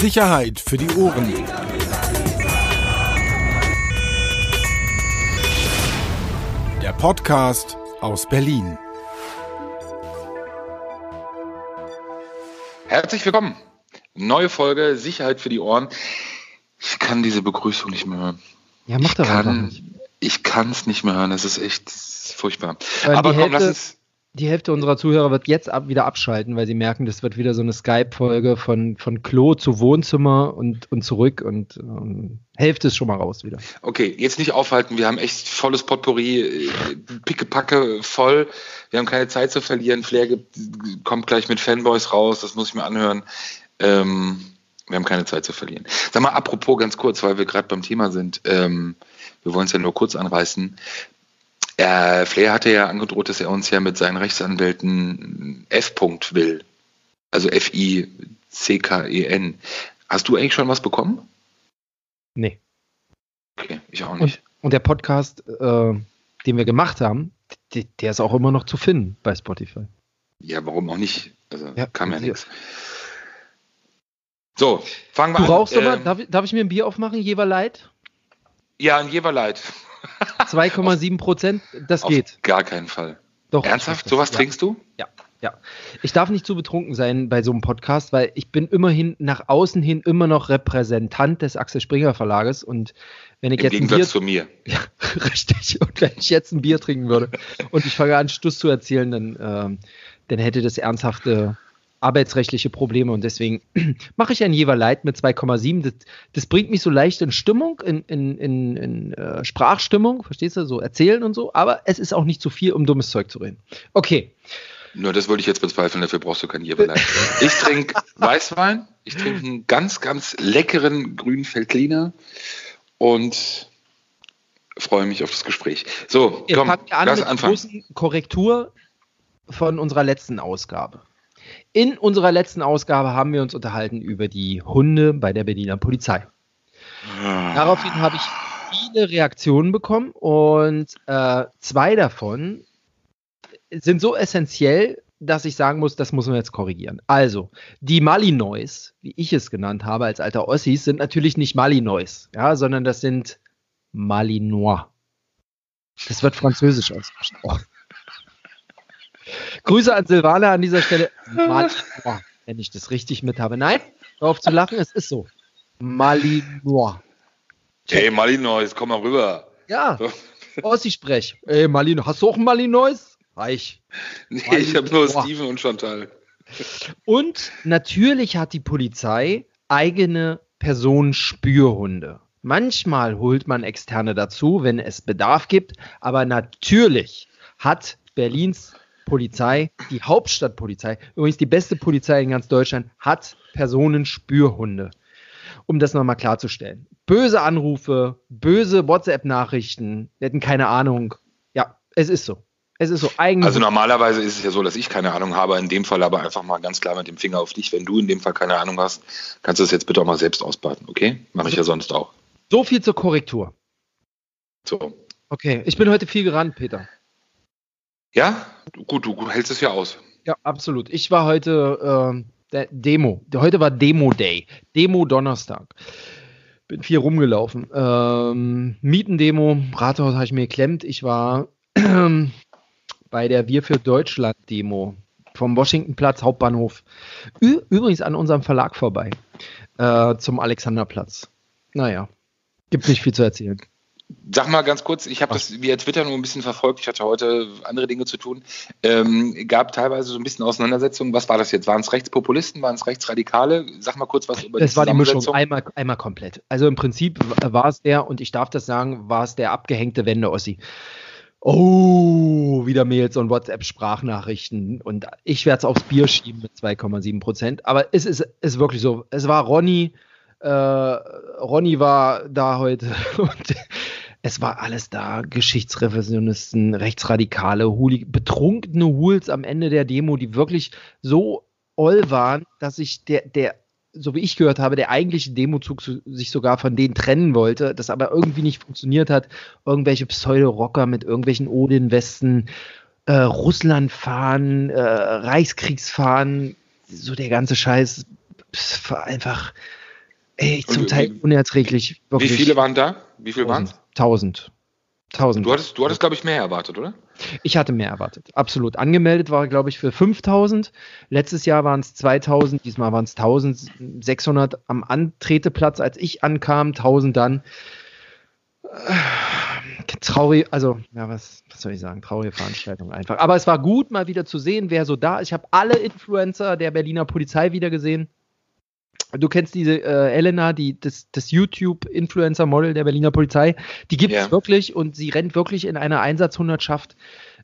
Sicherheit für die Ohren. Der Podcast aus Berlin. Herzlich willkommen. Neue Folge Sicherheit für die Ohren. Ich kann diese Begrüßung nicht mehr hören. Ja, mach doch einfach nicht. Ich kann es nicht mehr hören. Das ist echt furchtbar. Weil Aber komm, Hälfte- lass uns. Die Hälfte unserer Zuhörer wird jetzt ab, wieder abschalten, weil sie merken, das wird wieder so eine Skype-Folge von, von Klo zu Wohnzimmer und, und zurück und ähm, Hälfte ist schon mal raus wieder. Okay, jetzt nicht aufhalten. Wir haben echt volles Potpourri, äh, pickepacke voll. Wir haben keine Zeit zu verlieren. Flair kommt gleich mit Fanboys raus. Das muss ich mir anhören. Ähm, wir haben keine Zeit zu verlieren. Sag mal, apropos ganz kurz, weil wir gerade beim Thema sind. Ähm, wir wollen es ja nur kurz anreißen. Äh, Flair hatte ja angedroht, dass er uns ja mit seinen Rechtsanwälten F. -Punkt will. Also F-I-C-K-E-N. Hast du eigentlich schon was bekommen? Nee. Okay, ich auch Und, nicht. und der Podcast, äh, den wir gemacht haben, der, ist auch immer noch zu finden bei Spotify. Ja, warum auch nicht? Also Ja, kam ja nichts. So, fangen wir Du an. rauchst aber, Ähm, darf, ich- darf ich mir ein Bier aufmachen, Jeverleit? ja, ein Jeverleit. 2,7 Prozent, das Auf geht. gar keinen Fall. Doch. Ernsthaft? Sowas ja. trinkst du? Ja, ja. Ich darf nicht zu betrunken sein bei so einem Podcast, weil ich bin immerhin nach außen hin immer noch Repräsentant des Axel Springer Verlages und wenn ich Im jetzt ein Bier, Gegensatz zu mir. ja, richtig, und wenn ich jetzt ein Bier trinken würde und ich fange an Stuss zu erzählen, dann, ähm, dann hätte das ernsthafte arbeitsrechtliche Probleme und deswegen mache ich ein Jeverleit mit 2,7. Das, das bringt mich so leicht in Stimmung, in, in, in, in äh, Sprachstimmung, verstehst du, so erzählen und so, aber es ist auch nicht zu viel, um dummes Zeug zu reden. Okay. Nur das würde ich jetzt bezweifeln, dafür brauchst du kein Jeverleit. ich trinke Weißwein, ich trinke einen ganz, ganz leckeren grünen Veltliner und freue mich auf das Gespräch. So, Wir komm, fangen an lass mit anfangen. großen Korrektur von unserer letzten Ausgabe. In unserer letzten Ausgabe haben wir uns unterhalten über die Hunde bei der Berliner Polizei. Daraufhin habe ich viele Reaktionen bekommen und äh, zwei davon sind so essentiell, dass ich sagen muss, das muss man jetzt korrigieren. Also, die Malinois, wie ich es genannt habe als alter Ossis, sind natürlich nicht Malinois, ja, sondern das sind Malinois. Das wird französisch ausgesprochen. Grüße an Silvana an dieser Stelle. Malinois, wenn ich das richtig mit habe. Nein, hör auf zu lachen, es ist so. Malinois. Hey Malinois, komm mal rüber. Ja, So. Ossi-Sprech. Ey, Malinois, hast du auch ein Malinois? Reich. Nee, ich habe nur. Steven und Chantal. Und natürlich hat die Polizei eigene Personenspürhunde. Manchmal holt man externe dazu, wenn es Bedarf gibt, aber natürlich hat Berlins Polizei, die Hauptstadtpolizei, übrigens die beste Polizei in ganz Deutschland, hat Personenspürhunde. Um das nochmal klarzustellen. Böse Anrufe, böse WhatsApp-Nachrichten, wir hätten keine Ahnung. Ja, es ist so. Es ist so. Eigentlich Also normalerweise ist es ja so, dass ich keine Ahnung habe, in dem Fall aber einfach mal ganz klar mit dem Finger auf dich. Wenn du in dem Fall keine Ahnung hast, kannst du das jetzt bitte auch mal selbst ausbaden, okay? Mache ich ja sonst auch. so viel zur Korrektur. So. Okay, ich bin heute viel gerannt, Peter. Ja? Gut, du hältst es ja aus. Ja, absolut. Ich war heute der Demo. Heute war Demo Day. Demo Donnerstag. Bin viel rumgelaufen. Ähm, Mietendemo, Rathaus habe ich mir geklemmt. Ich war bei der Wir für Deutschland Demo vom Washingtonplatz Hauptbahnhof. Ü übrigens an unserem Verlag vorbei. Äh, zum Alexanderplatz. Naja, gibt nicht viel zu erzählen. Sag mal ganz kurz, ich habe das via Twitter nur ein bisschen verfolgt. Ich hatte heute andere Dinge zu tun. Ähm, gab teilweise so ein bisschen Auseinandersetzungen. Was war das jetzt? Waren es Rechtspopulisten? Waren es Rechtsradikale? Sag mal kurz was über Das war die Mischung, einmal, einmal komplett. Also im Prinzip war es der, und ich darf das sagen, war es der abgehängte Wende-Ossi. Oh, wieder Mails und WhatsApp-Sprachnachrichten. Und ich werde es aufs Bier schieben mit 2,7 Prozent. Aber es ist, ist wirklich so. Es war Ronny. Äh, Ronny war da heute. Und es war alles da. Geschichtsrevisionisten, Rechtsradikale, Huli betrunkene Hools am Ende der Demo, die wirklich so oll waren, dass ich der, der, so wie ich gehört habe, der eigentliche Demozug sich sogar von denen trennen wollte, das aber irgendwie nicht funktioniert hat. Irgendwelche Pseudo-Rocker mit irgendwelchen Odin-Westen, äh, Russland-Fahnen, äh, Reichskriegsfahnen, so der ganze Scheiß. Es war einfach, Ey, zum Teil unerträglich. Wirklich. Wie viele waren da? Wie viele waren es? 1000. 1000. Du hattest, du hattest glaube ich, mehr erwartet, oder? Ich hatte mehr erwartet, absolut. Angemeldet war, glaube ich, für 5000. Letztes Jahr waren es 2000, diesmal waren es 1600 am Antreteplatz, als ich ankam, 1000 dann. Traurig, also, ja, was, was soll ich sagen? Traurige Veranstaltung einfach. Aber es war gut, mal wieder zu sehen, wer so da ist. Ich habe alle Influencer der Berliner Polizei wieder gesehen. Du kennst diese äh, Elena, die, das, das YouTube-Influencer-Model der Berliner Polizei. Die gibt es ja. wirklich und sie rennt wirklich in einer Einsatzhundertschaft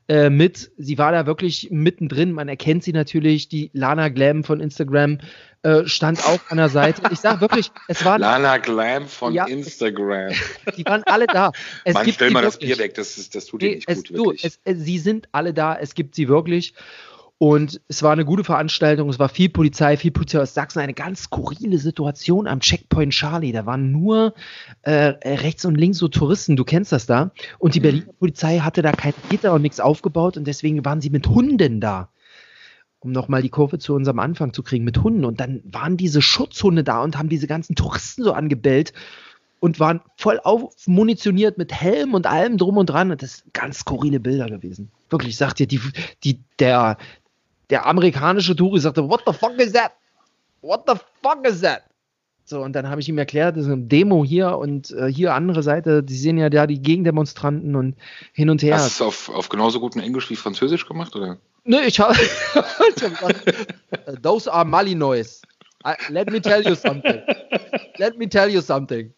äh, mit. Sie war da wirklich mittendrin. Man erkennt sie natürlich. Die Lana Glam von Instagram äh, stand auch an der Seite. Ich sag wirklich, es war. Lana Glam von ja, Instagram. Die waren alle da. Es Mann, stell mal das Bier weg, das, ist, das tut dir nicht es, gut. Du, es, sie sind alle da. Es gibt sie wirklich. Und es war eine gute Veranstaltung, es war viel Polizei, viel Polizei aus Sachsen, eine ganz skurrile Situation am Checkpoint Charlie. Da waren nur äh, rechts und links so Touristen, du kennst das da. Und die mhm. Berliner Polizei hatte da kein Gitter und nichts aufgebaut und deswegen waren sie mit Hunden da. Um nochmal die Kurve zu unserem Anfang zu kriegen, mit Hunden. Und dann waren diese Schutzhunde da und haben diese ganzen Touristen so angebellt und waren voll aufmunitioniert mit Helm und allem drum und dran. Und das sind ganz skurrile Bilder gewesen. Wirklich, sagt ihr, die, die, der, der amerikanische Tourist sagte, what the fuck is that? What the fuck is that? So, und dann habe ich ihm erklärt, das ist eine Demo hier und äh, hier andere Seite, die sehen ja da die Gegendemonstranten und hin und her. Hast du es auf, auf genauso guten Englisch wie Französisch gemacht, oder? Nö, ich habe Those are Malinois. Let me tell you something. Let me tell you something.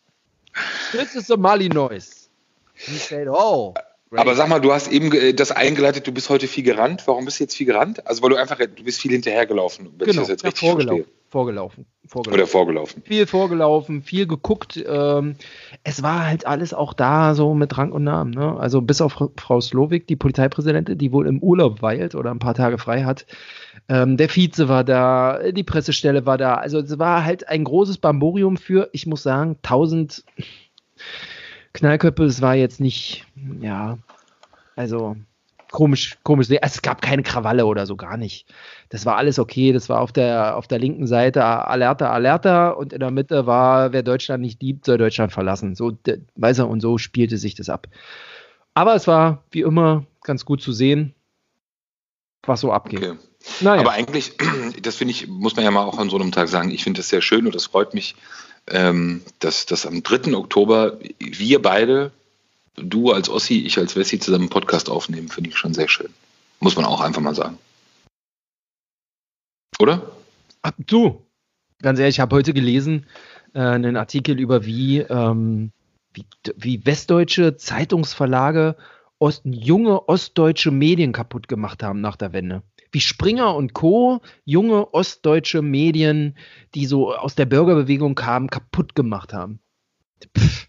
This is a Malinois. He said, oh, aber sag mal, du hast eben das eingeleitet, du bist heute viel gerannt. Warum bist du jetzt viel gerannt? Also weil du einfach, du bist viel hinterhergelaufen, wenn genau, ich das jetzt richtig ja, vorgelaufen, vorgelaufen, vorgelaufen. Oder vorgelaufen. Viel vorgelaufen, viel geguckt. Ähm, es war halt alles auch da, so mit Rang und Namen. Ne? Also bis auf Frau Slowik, die Polizeipräsidentin, die wohl im Urlaub weilt oder ein paar Tage frei hat. Ähm, der Vize war da, die Pressestelle war da. Also es war halt ein großes Bamborium für, ich muss sagen, 1000 Knallköpfe, es war jetzt nicht, ja, also komisch, komisch. Es gab keine Krawalle oder so, gar nicht. Das war alles okay. Das war auf der, auf der linken Seite Alerta, Alerta und in der Mitte war, wer Deutschland nicht liebt, soll Deutschland verlassen. So, weiß er, und so spielte sich das ab. Aber es war wie immer ganz gut zu sehen, was so abgeht. Okay. Naja. Aber eigentlich, das finde ich, muss man ja mal auch an so einem Tag sagen, ich finde das sehr schön und das freut mich, ähm, dass, dass am 3. Oktober wir beide, du als Ossi, ich als Wessi, zusammen einen Podcast aufnehmen, finde ich schon sehr schön. Muss man auch einfach mal sagen. Oder? Ach, du, ganz ehrlich, ich habe heute gelesen äh, einen Artikel über wie, ähm, wie, wie westdeutsche Zeitungsverlage Ost, junge ostdeutsche Medien kaputt gemacht haben nach der Wende wie Springer und Co. junge ostdeutsche Medien, die so aus der Bürgerbewegung kamen, kaputt gemacht haben. Pff,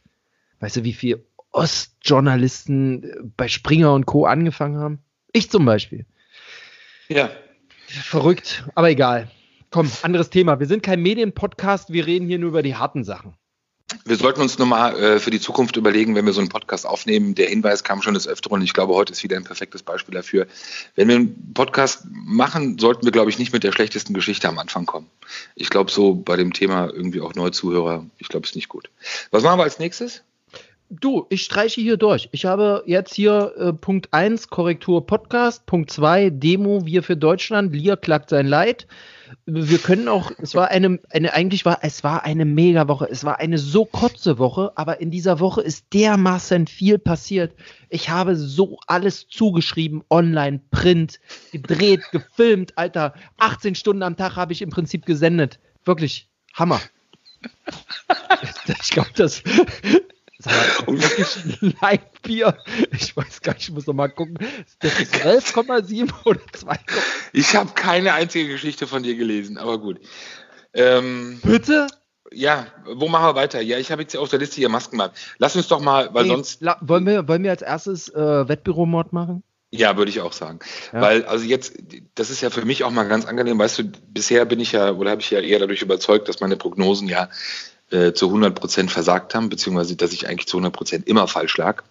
weißt du, wie viele Ostjournalisten äh, bei Springer und Co. angefangen haben? Ich zum Beispiel. Ja. Verrückt, aber egal. Komm, anderes Thema. Wir sind kein Medienpodcast, wir reden hier nur über die harten Sachen. Wir sollten uns nochmal äh, für die Zukunft überlegen, wenn wir so einen Podcast aufnehmen. Der Hinweis kam schon des Öfteren und ich glaube, heute ist wieder ein perfektes Beispiel dafür. Wenn wir einen Podcast machen, sollten wir, glaube ich, nicht mit der schlechtesten Geschichte am Anfang kommen. Ich glaube, so bei dem Thema irgendwie auch neue Zuhörer, ich glaube, es ist nicht gut. Was machen wir als nächstes? Du, ich streiche hier durch. Ich habe jetzt hier äh, Punkt 1 Korrektur Podcast, Punkt 2 Demo Wir für Deutschland, Lier klagt sein Leid wir können auch, es war eine, eine, eigentlich war, es war eine mega Woche. Es war eine so kurze Woche, aber in dieser Woche ist dermaßen viel passiert. Ich habe so alles zugeschrieben, online, print, gedreht, gefilmt, Alter. 18 Stunden am Tag habe ich im Prinzip gesendet. Wirklich Hammer. Ich glaube, das, und wirklich ein Leitbier. Ich weiß gar nicht, ich muss noch mal gucken. Das ist 12,7 oder 2, Ich habe keine einzige Geschichte von dir gelesen, aber gut. Ähm, Bitte? Ja, wo machen wir weiter? Ja, ich habe jetzt auf der Liste hier Maskenmarkt. Lass uns doch mal, weil hey, sonst. wollen, wir, wollen wir als erstes äh, Wettbüromord machen? Ja, würde ich auch sagen. Ja. Weil, also jetzt, das ist ja für mich auch mal ganz angenehm, weißt du, bisher bin ich ja, oder habe ich ja eher dadurch überzeugt, dass meine Prognosen ja äh, zu 100 Prozent versagt haben, beziehungsweise dass ich eigentlich zu 100 Prozent immer falsch lag.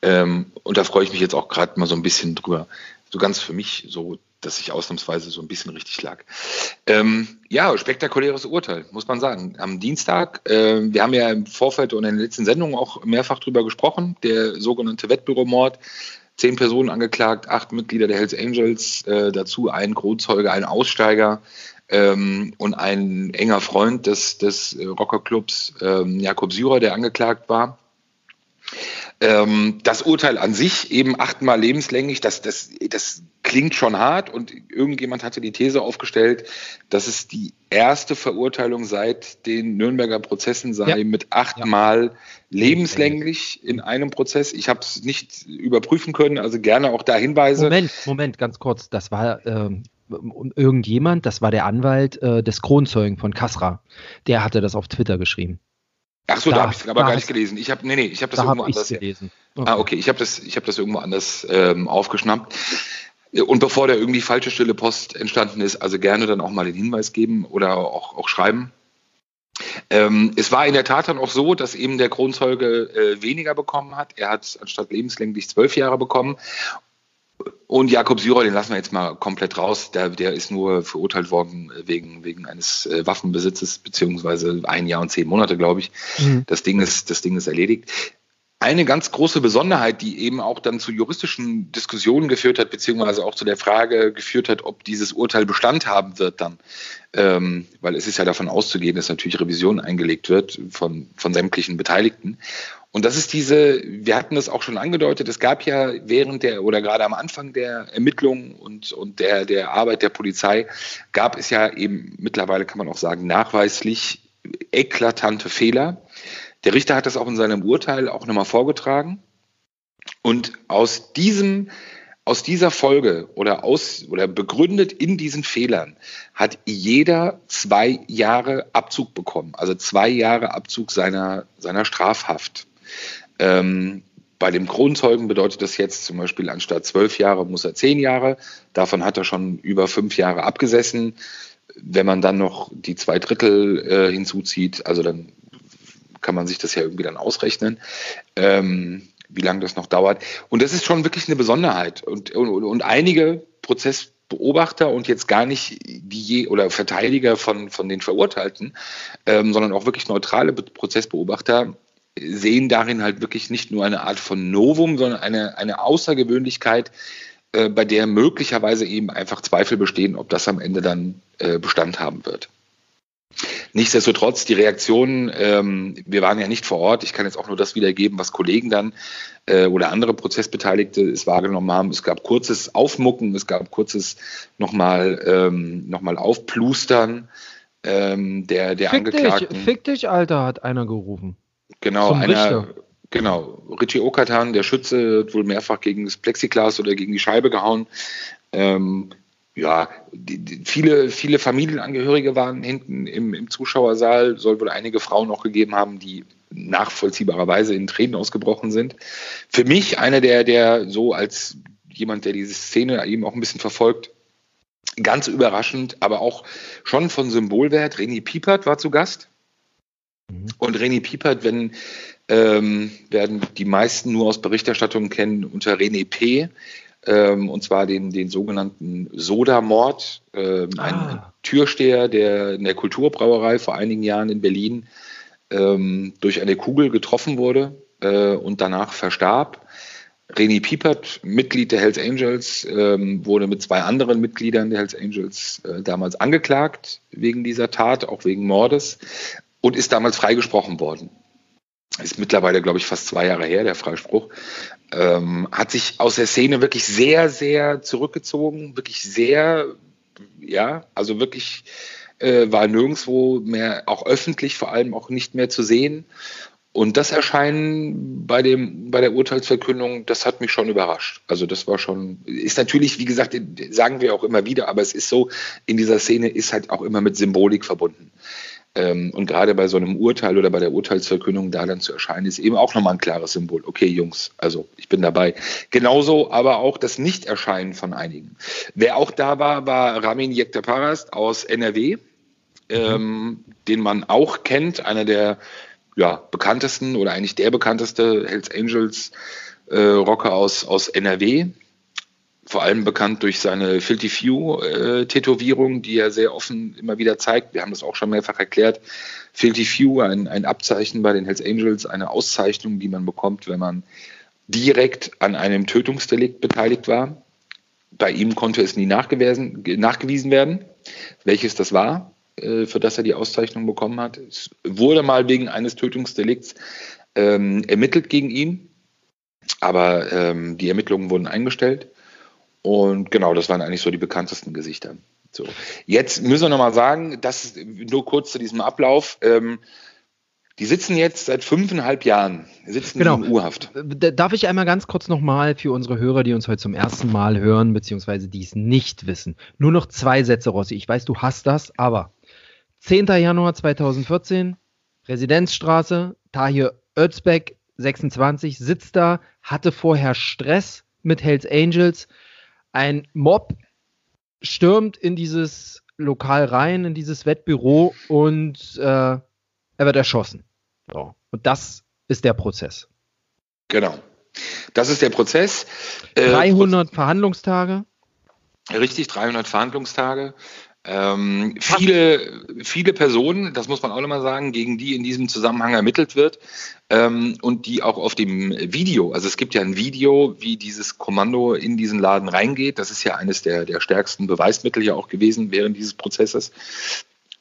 Ähm, und da freue ich mich jetzt auch gerade mal so ein bisschen drüber. So ganz für mich so dass ich ausnahmsweise so ein bisschen richtig lag. Ähm, ja, spektakuläres Urteil, muss man sagen. Am Dienstag, äh, wir haben ja im Vorfeld und in den letzten Sendungen auch mehrfach drüber gesprochen, der sogenannte Wettbüromord. Zehn Personen angeklagt, acht Mitglieder der Hells Angels, äh, dazu ein Kronzeuge, ein Aussteiger ähm, und ein enger Freund des, des Rockerclubs, ähm, Jakob Syrer, der angeklagt war. Ähm, das Urteil an sich, eben achtmal lebenslänglich, das, das, das klingt schon hart und irgendjemand hatte die These aufgestellt, dass es die erste Verurteilung seit den Nürnberger Prozessen sei ja. mit achtmal ja. lebenslänglich in einem Prozess. Ich habe es nicht überprüfen können, also gerne auch da Hinweise. Moment, Moment, ganz kurz. Das war ähm, irgendjemand, das war der Anwalt äh, des Kronzeugen von Kasra. Der hatte das auf Twitter geschrieben. Ach so, da, da habe ich es aber gar nicht gelesen. Ich habe nee, nee, ich habe das da irgendwo hab anders gelesen. Okay. Ah, okay, ich habe das ich habe das irgendwo anders ähm, aufgeschnappt. Und bevor da irgendwie falsche stille Post entstanden ist, also gerne dann auch mal den Hinweis geben oder auch, auch schreiben. Ähm, es war in der Tat dann auch so, dass eben der Kronzeuge äh, weniger bekommen hat. Er hat anstatt lebenslänglich zwölf Jahre bekommen. Und Jakob Syrer, den lassen wir jetzt mal komplett raus. Der, der ist nur verurteilt worden wegen, wegen eines äh, Waffenbesitzes, beziehungsweise ein Jahr und zehn Monate, glaube ich. Mhm. Das, Ding ist, das Ding ist erledigt. Eine ganz große Besonderheit, die eben auch dann zu juristischen Diskussionen geführt hat, beziehungsweise auch zu der Frage geführt hat, ob dieses Urteil Bestand haben wird dann, ähm, weil es ist ja davon auszugehen, dass natürlich Revision eingelegt wird von, von sämtlichen Beteiligten. Und das ist diese, wir hatten das auch schon angedeutet, es gab ja während der oder gerade am Anfang der Ermittlungen und, und der, der Arbeit der Polizei, gab es ja eben mittlerweile, kann man auch sagen, nachweislich eklatante Fehler der Richter hat das auch in seinem Urteil auch nochmal vorgetragen. Und aus diesem, aus dieser Folge oder aus, oder begründet in diesen Fehlern hat jeder zwei Jahre Abzug bekommen. Also zwei Jahre Abzug seiner, seiner Strafhaft. Ähm, bei dem Kronzeugen bedeutet das jetzt zum Beispiel anstatt zwölf Jahre muss er zehn Jahre. Davon hat er schon über fünf Jahre abgesessen. Wenn man dann noch die zwei Drittel äh, hinzuzieht, also dann kann man sich das ja irgendwie dann ausrechnen, ähm, wie lange das noch dauert. Und das ist schon wirklich eine Besonderheit. Und, und, und einige Prozessbeobachter und jetzt gar nicht die je oder Verteidiger von, von den Verurteilten, ähm, sondern auch wirklich neutrale Prozessbeobachter sehen darin halt wirklich nicht nur eine Art von Novum, sondern eine, eine Außergewöhnlichkeit, äh, bei der möglicherweise eben einfach Zweifel bestehen, ob das am Ende dann äh, Bestand haben wird. Nichtsdestotrotz, die Reaktionen, ähm, wir waren ja nicht vor Ort, ich kann jetzt auch nur das wiedergeben, was Kollegen dann äh, oder andere Prozessbeteiligte es wahrgenommen haben. Es gab kurzes Aufmucken, es gab kurzes nochmal ähm, noch Aufplustern ähm, der, der fick Angeklagten. Dich, fick dich, Alter, hat einer gerufen. Genau, Zum einer, Richter. genau. Richie Okatan, der Schütze, hat wohl mehrfach gegen das Plexiglas oder gegen die Scheibe gehauen. Ähm, ja, die, die, viele, viele Familienangehörige waren hinten im, im Zuschauersaal, soll wohl einige Frauen auch gegeben haben, die nachvollziehbarerweise in Tränen ausgebrochen sind. Für mich einer der, der so als jemand, der diese Szene eben auch ein bisschen verfolgt, ganz überraschend, aber auch schon von Symbolwert. Reni Piepert war zu Gast. Mhm. Und Reni Piepert, wenn ähm, werden die meisten nur aus Berichterstattungen kennen unter René P ähm, und zwar den, den sogenannten Soda-Mord. Ähm, ah. ein, Türsteher, der in der Kulturbrauerei vor einigen Jahren in Berlin ähm, durch eine Kugel getroffen wurde äh, und danach verstarb. René Piepert, Mitglied der Hells Angels, ähm, wurde mit zwei anderen Mitgliedern der Hells Angels äh, damals angeklagt wegen dieser Tat, auch wegen Mordes, und ist damals freigesprochen worden ist mittlerweile, glaube ich, fast zwei Jahre her, der Freispruch, ähm, hat sich aus der Szene wirklich sehr, sehr zurückgezogen, wirklich sehr, ja, also wirklich äh, war nirgendwo mehr, auch öffentlich vor allem auch nicht mehr zu sehen. Und das Erscheinen bei, dem, bei der Urteilsverkündung, das hat mich schon überrascht. Also das war schon, ist natürlich, wie gesagt, sagen wir auch immer wieder, aber es ist so, in dieser Szene ist halt auch immer mit Symbolik verbunden. Ähm, und gerade bei so einem Urteil oder bei der Urteilsverkündung da dann zu erscheinen, ist eben auch nochmal ein klares Symbol. Okay, Jungs, also ich bin dabei. Genauso aber auch das Nichterscheinen von einigen. Wer auch da war, war Ramin Yektaparast aus NRW, ähm, den man auch kennt, einer der ja, bekanntesten oder eigentlich der bekannteste Hells Angels äh, Rocker aus, aus NRW. Vor allem bekannt durch seine Filthy Few-Tätowierung, äh, die er sehr offen immer wieder zeigt. Wir haben das auch schon mehrfach erklärt. Filthy Few, ein, ein Abzeichen bei den Hells Angels, eine Auszeichnung, die man bekommt, wenn man direkt an einem Tötungsdelikt beteiligt war. Bei ihm konnte es nie nachgewiesen werden, welches das war, äh, für das er die Auszeichnung bekommen hat. Es wurde mal wegen eines Tötungsdelikts ähm, ermittelt gegen ihn, aber ähm, die Ermittlungen wurden eingestellt. Und genau, das waren eigentlich so die bekanntesten Gesichter. So. Jetzt müssen wir nochmal sagen, das nur kurz zu diesem Ablauf. Ähm, die sitzen jetzt seit fünfeinhalb Jahren, sitzen genau. in Urhaft. Darf ich einmal ganz kurz nochmal für unsere Hörer, die uns heute zum ersten Mal hören, beziehungsweise die es nicht wissen, nur noch zwei Sätze, Rossi. Ich weiß, du hast das, aber 10. Januar 2014, Residenzstraße, Tahir Özbek, 26, sitzt da, hatte vorher Stress mit Hells Angels. Ein Mob stürmt in dieses Lokal rein, in dieses Wettbüro und äh, er wird erschossen. So. Und das ist der Prozess. Genau. Das ist der Prozess. 300 äh, Verhandlungstage. Richtig, 300 Verhandlungstage. Ähm, viele, viele Personen, das muss man auch nochmal sagen, gegen die in diesem Zusammenhang ermittelt wird ähm, und die auch auf dem Video, also es gibt ja ein Video, wie dieses Kommando in diesen Laden reingeht. Das ist ja eines der, der stärksten Beweismittel ja auch gewesen während dieses Prozesses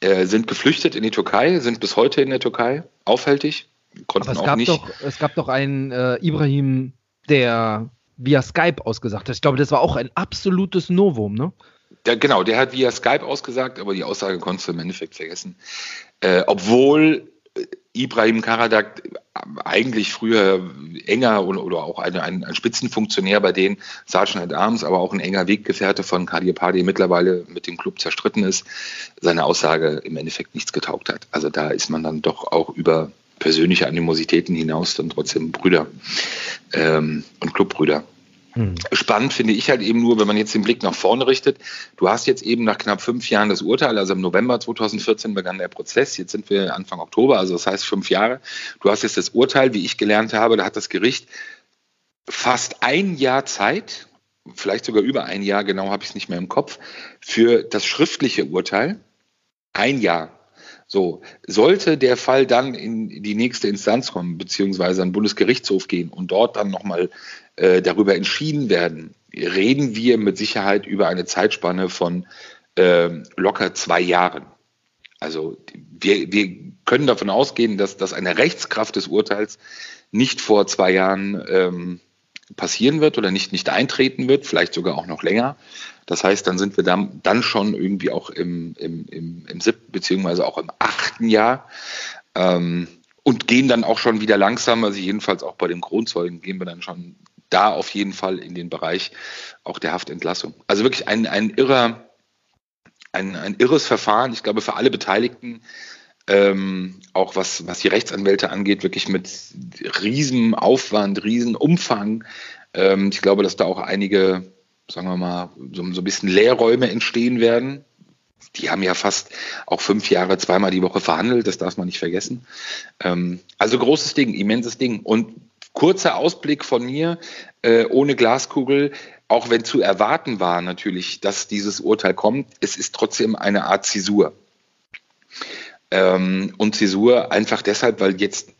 äh, sind geflüchtet in die Türkei, sind bis heute in der Türkei, aufhältig, konnten Aber es auch gab nicht. Doch, es gab doch einen äh, Ibrahim, der via Skype ausgesagt hat. Ich glaube, das war auch ein absolutes Novum, ne? Der, genau, der hat via Skype ausgesagt, aber die Aussage konntest du im Endeffekt vergessen. Äh, obwohl Ibrahim Karadak eigentlich früher enger oder, oder auch eine, ein, ein, Spitzenfunktionär bei den Sergeant at Arms, aber auch ein enger Weggefährte von Kadir Padi mittlerweile mit dem Club zerstritten ist, seine Aussage im Endeffekt nichts getaugt hat. Also da ist man dann doch auch über persönliche Animositäten hinaus dann trotzdem Brüder ähm, und Clubbrüder. Mhm. Spannend finde ich halt eben nur, wenn man jetzt den Blick nach vorne richtet. Du hast jetzt eben nach knapp fünf Jahren das Urteil, also im November 2014 begann der Prozess. Jetzt sind wir Anfang Oktober, also das heißt fünf Jahre. Du hast jetzt das Urteil, wie ich gelernt habe, da hat das Gericht fast ein Jahr Zeit, vielleicht sogar über ein Jahr, genau habe ich es nicht mehr im Kopf, für das schriftliche Urteil. Ein Jahr. So, sollte der Fall dann in die nächste Instanz kommen, beziehungsweise an den Bundesgerichtshof gehen und dort dann nochmal äh, darüber entschieden werden, reden wir mit Sicherheit über eine Zeitspanne von äh, locker zwei Jahren. Also wir, wir können davon ausgehen, dass, dass eine Rechtskraft des Urteils nicht vor zwei Jahren ähm, passieren wird oder nicht, nicht eintreten wird, vielleicht sogar auch noch länger. Das heißt, dann sind wir dann, dann schon irgendwie auch im, im, im, im siebten beziehungsweise auch im achten Jahr ähm, und gehen dann auch schon wieder langsam, also jedenfalls auch bei den Kronzeugen gehen wir dann schon da auf jeden Fall in den Bereich auch der Haftentlassung. Also wirklich ein, ein irrer, ein, ein irres Verfahren, ich glaube für alle Beteiligten, ähm, auch was, was die Rechtsanwälte angeht, wirklich mit riesen Aufwand, riesen Umfang. Ähm, ich glaube, dass da auch einige sagen wir mal, so, so ein bisschen Lehrräume entstehen werden. Die haben ja fast auch fünf Jahre zweimal die Woche verhandelt, das darf man nicht vergessen. Ähm, also großes Ding, immenses Ding. Und kurzer Ausblick von mir, äh, ohne Glaskugel, auch wenn zu erwarten war natürlich, dass dieses Urteil kommt, es ist trotzdem eine Art Zäsur. Ähm, und Zäsur einfach deshalb, weil jetzt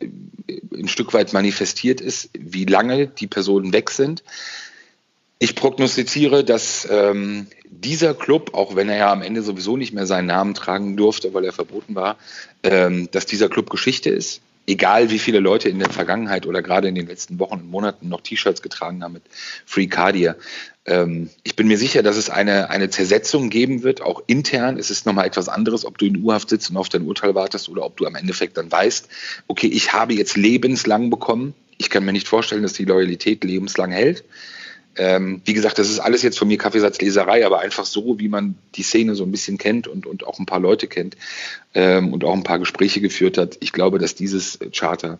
ein Stück weit manifestiert ist, wie lange die Personen weg sind. Ich prognostiziere, dass ähm, dieser Club, auch wenn er ja am Ende sowieso nicht mehr seinen Namen tragen durfte, weil er verboten war, ähm, dass dieser Club Geschichte ist. Egal wie viele Leute in der Vergangenheit oder gerade in den letzten Wochen und Monaten noch T-Shirts getragen haben mit Free Cardia. Ähm, ich bin mir sicher, dass es eine, eine Zersetzung geben wird, auch intern. Es ist nochmal etwas anderes, ob du in U-Haft sitzt und auf dein Urteil wartest oder ob du am Endeffekt dann weißt, okay, ich habe jetzt lebenslang bekommen. Ich kann mir nicht vorstellen, dass die Loyalität lebenslang hält. Ähm, wie gesagt, das ist alles jetzt von mir Kaffeesatzleserei, aber einfach so, wie man die Szene so ein bisschen kennt und, und auch ein paar Leute kennt ähm, und auch ein paar Gespräche geführt hat. Ich glaube, dass dieses Charter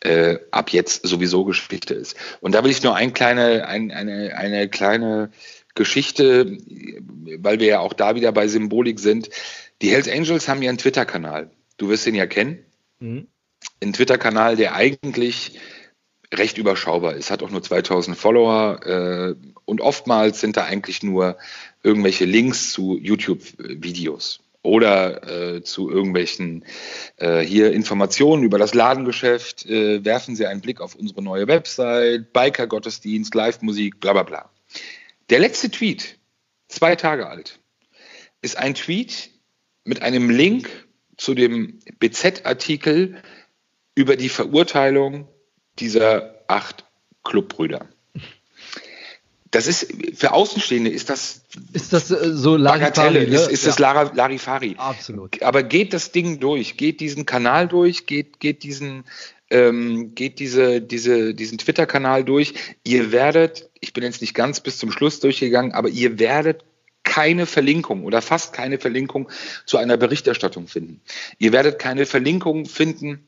äh, ab jetzt sowieso Geschichte ist. Und da will ich nur ein kleine, ein, eine, eine kleine Geschichte, weil wir ja auch da wieder bei Symbolik sind. Die Hells Angels haben ja einen Twitter-Kanal. Du wirst den ja kennen. Mhm. Ein Twitter-Kanal, der eigentlich recht überschaubar ist, hat auch nur 2000 Follower äh, und oftmals sind da eigentlich nur irgendwelche Links zu YouTube-Videos oder äh, zu irgendwelchen äh, hier Informationen über das Ladengeschäft. Äh, werfen Sie einen Blick auf unsere neue Website, Biker-Gottesdienst, Live-Musik, bla bla bla. Der letzte Tweet, zwei Tage alt, ist ein Tweet mit einem Link zu dem BZ-Artikel über die Verurteilung dieser acht Clubbrüder. Das ist für Außenstehende ist das ist das äh, so Larifari, ne? ist, ist ja. das Lar Larifari. Absolut. Aber geht das Ding durch, geht diesen Kanal durch, geht geht diesen ähm, geht diese, diese, diesen Twitter-Kanal durch. Ihr werdet, ich bin jetzt nicht ganz bis zum Schluss durchgegangen, aber ihr werdet keine Verlinkung oder fast keine Verlinkung zu einer Berichterstattung finden. Ihr werdet keine Verlinkung finden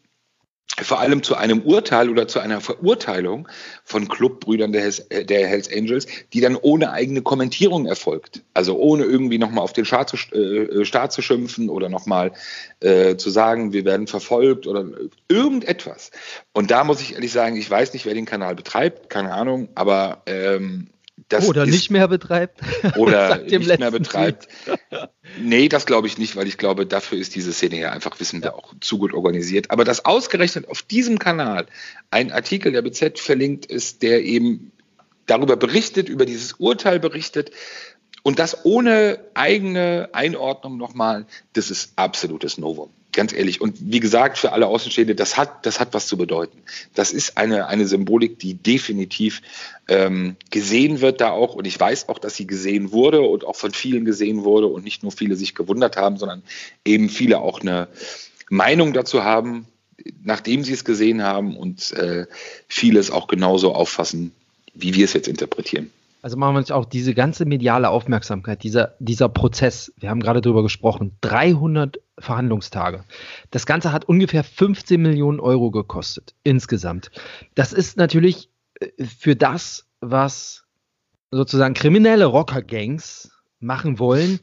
vor allem zu einem Urteil oder zu einer Verurteilung von Clubbrüdern der, der Hells Angels, die dann ohne eigene Kommentierung erfolgt. Also ohne irgendwie nochmal auf den Staat zu, äh, Staat zu schimpfen oder nochmal äh, zu sagen, wir werden verfolgt oder irgendetwas. Und da muss ich ehrlich sagen, ich weiß nicht, wer den Kanal betreibt, keine Ahnung, aber ähm, das oder nicht mehr betreibt. Oder nicht mehr betreibt. nee, das glaube ich nicht, weil ich glaube, dafür ist diese Szene ja einfach, wissen wir, auch zu gut organisiert. Aber dass ausgerechnet auf diesem Kanal ein Artikel der BZ verlinkt ist, der eben darüber berichtet, über dieses Urteil berichtet, und das ohne eigene Einordnung nochmal, das ist absolutes Novum. Ganz ehrlich. Und wie gesagt, für alle Außenstehende, das hat, das hat was zu bedeuten. Das ist eine, eine Symbolik, die definitiv ähm, gesehen wird da auch. Und ich weiß auch, dass sie gesehen wurde und auch von vielen gesehen wurde und nicht nur viele sich gewundert haben, sondern eben viele auch eine Meinung dazu haben, nachdem sie es gesehen haben und äh, vieles auch genauso auffassen, wie wir es jetzt interpretieren. Also machen wir uns auch diese ganze mediale Aufmerksamkeit, dieser, dieser Prozess, wir haben gerade darüber gesprochen, 300 Verhandlungstage. Das Ganze hat ungefähr 15 Millionen Euro gekostet insgesamt. Das ist natürlich äh, für das, was sozusagen kriminelle Rockergangs machen wollen,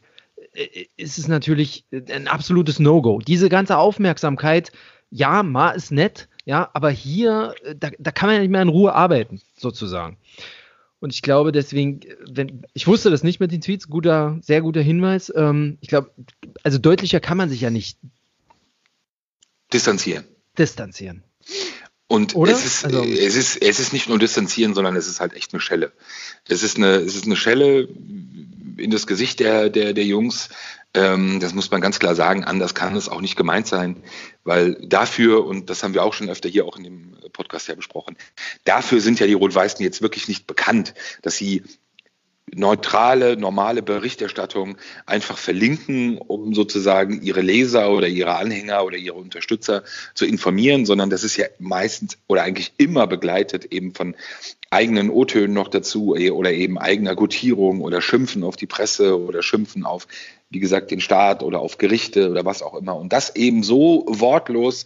äh, ist es natürlich ein absolutes No-Go. Diese ganze Aufmerksamkeit, ja, Ma ist nett, ja, aber hier, äh, da, da kann man ja nicht mehr in Ruhe arbeiten, sozusagen. Und ich glaube deswegen, wenn, ich wusste das nicht mit den Tweets, guter, sehr guter Hinweis. Ähm, ich glaube, also deutlicher kann man sich ja nicht distanzieren. Distanzieren. Und es ist, also, es, ist, es ist nicht nur distanzieren, sondern es ist halt echt eine Schelle. Es ist eine, es ist eine Schelle in das Gesicht der, der, der Jungs, ähm, das muss man ganz klar sagen, anders kann es auch nicht gemeint sein, weil dafür, und das haben wir auch schon öfter hier auch in dem Podcast ja besprochen, dafür sind ja die Rot-Weißen jetzt wirklich nicht bekannt, dass sie neutrale, normale Berichterstattung einfach verlinken, um sozusagen ihre Leser oder ihre Anhänger oder ihre Unterstützer zu informieren, sondern das ist ja meistens oder eigentlich immer begleitet eben von eigenen O-Tönen noch dazu eh, oder eben eigener Gutierung oder Schimpfen auf die Presse oder Schimpfen auf, wie gesagt, den Staat oder auf Gerichte oder was auch immer. Und das eben so wortlos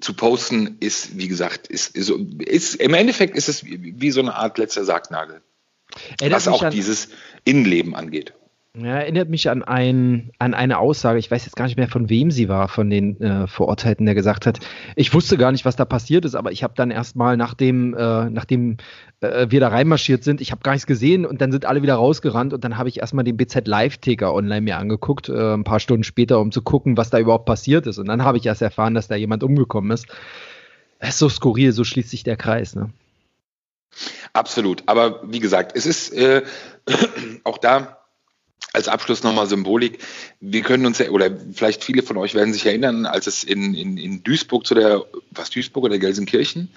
zu posten ist, wie gesagt, ist, ist, ist im Endeffekt ist es wie, wie so eine Art letzter Sargnagel. Erinnert was auch an, dieses Innenleben angeht. Ja, erinnert mich an, ein, an eine Aussage, ich weiß jetzt gar nicht mehr, von wem sie war, von den äh, Verurteilten, der gesagt hat, ich wusste gar nicht, was da passiert ist, aber ich habe dann erstmal, nachdem, äh, nachdem äh, wir da reinmarschiert sind, ich habe gar nichts gesehen und dann sind alle wieder rausgerannt und dann habe ich erstmal den BZ Live-Ticker online mir angeguckt, äh, ein paar Stunden später, um zu gucken, was da überhaupt passiert ist. Und dann habe ich erst erfahren, dass da jemand umgekommen ist. Das ist so skurril, so schließt sich der Kreis, ne? Absolut. Aber wie gesagt, es ist äh, auch da als Abschluss nochmal Symbolik. Wir können uns ja, oder vielleicht viele von euch werden sich erinnern, als es in, in, in Duisburg zu der, was Duisburg oder Gelsenkirchen,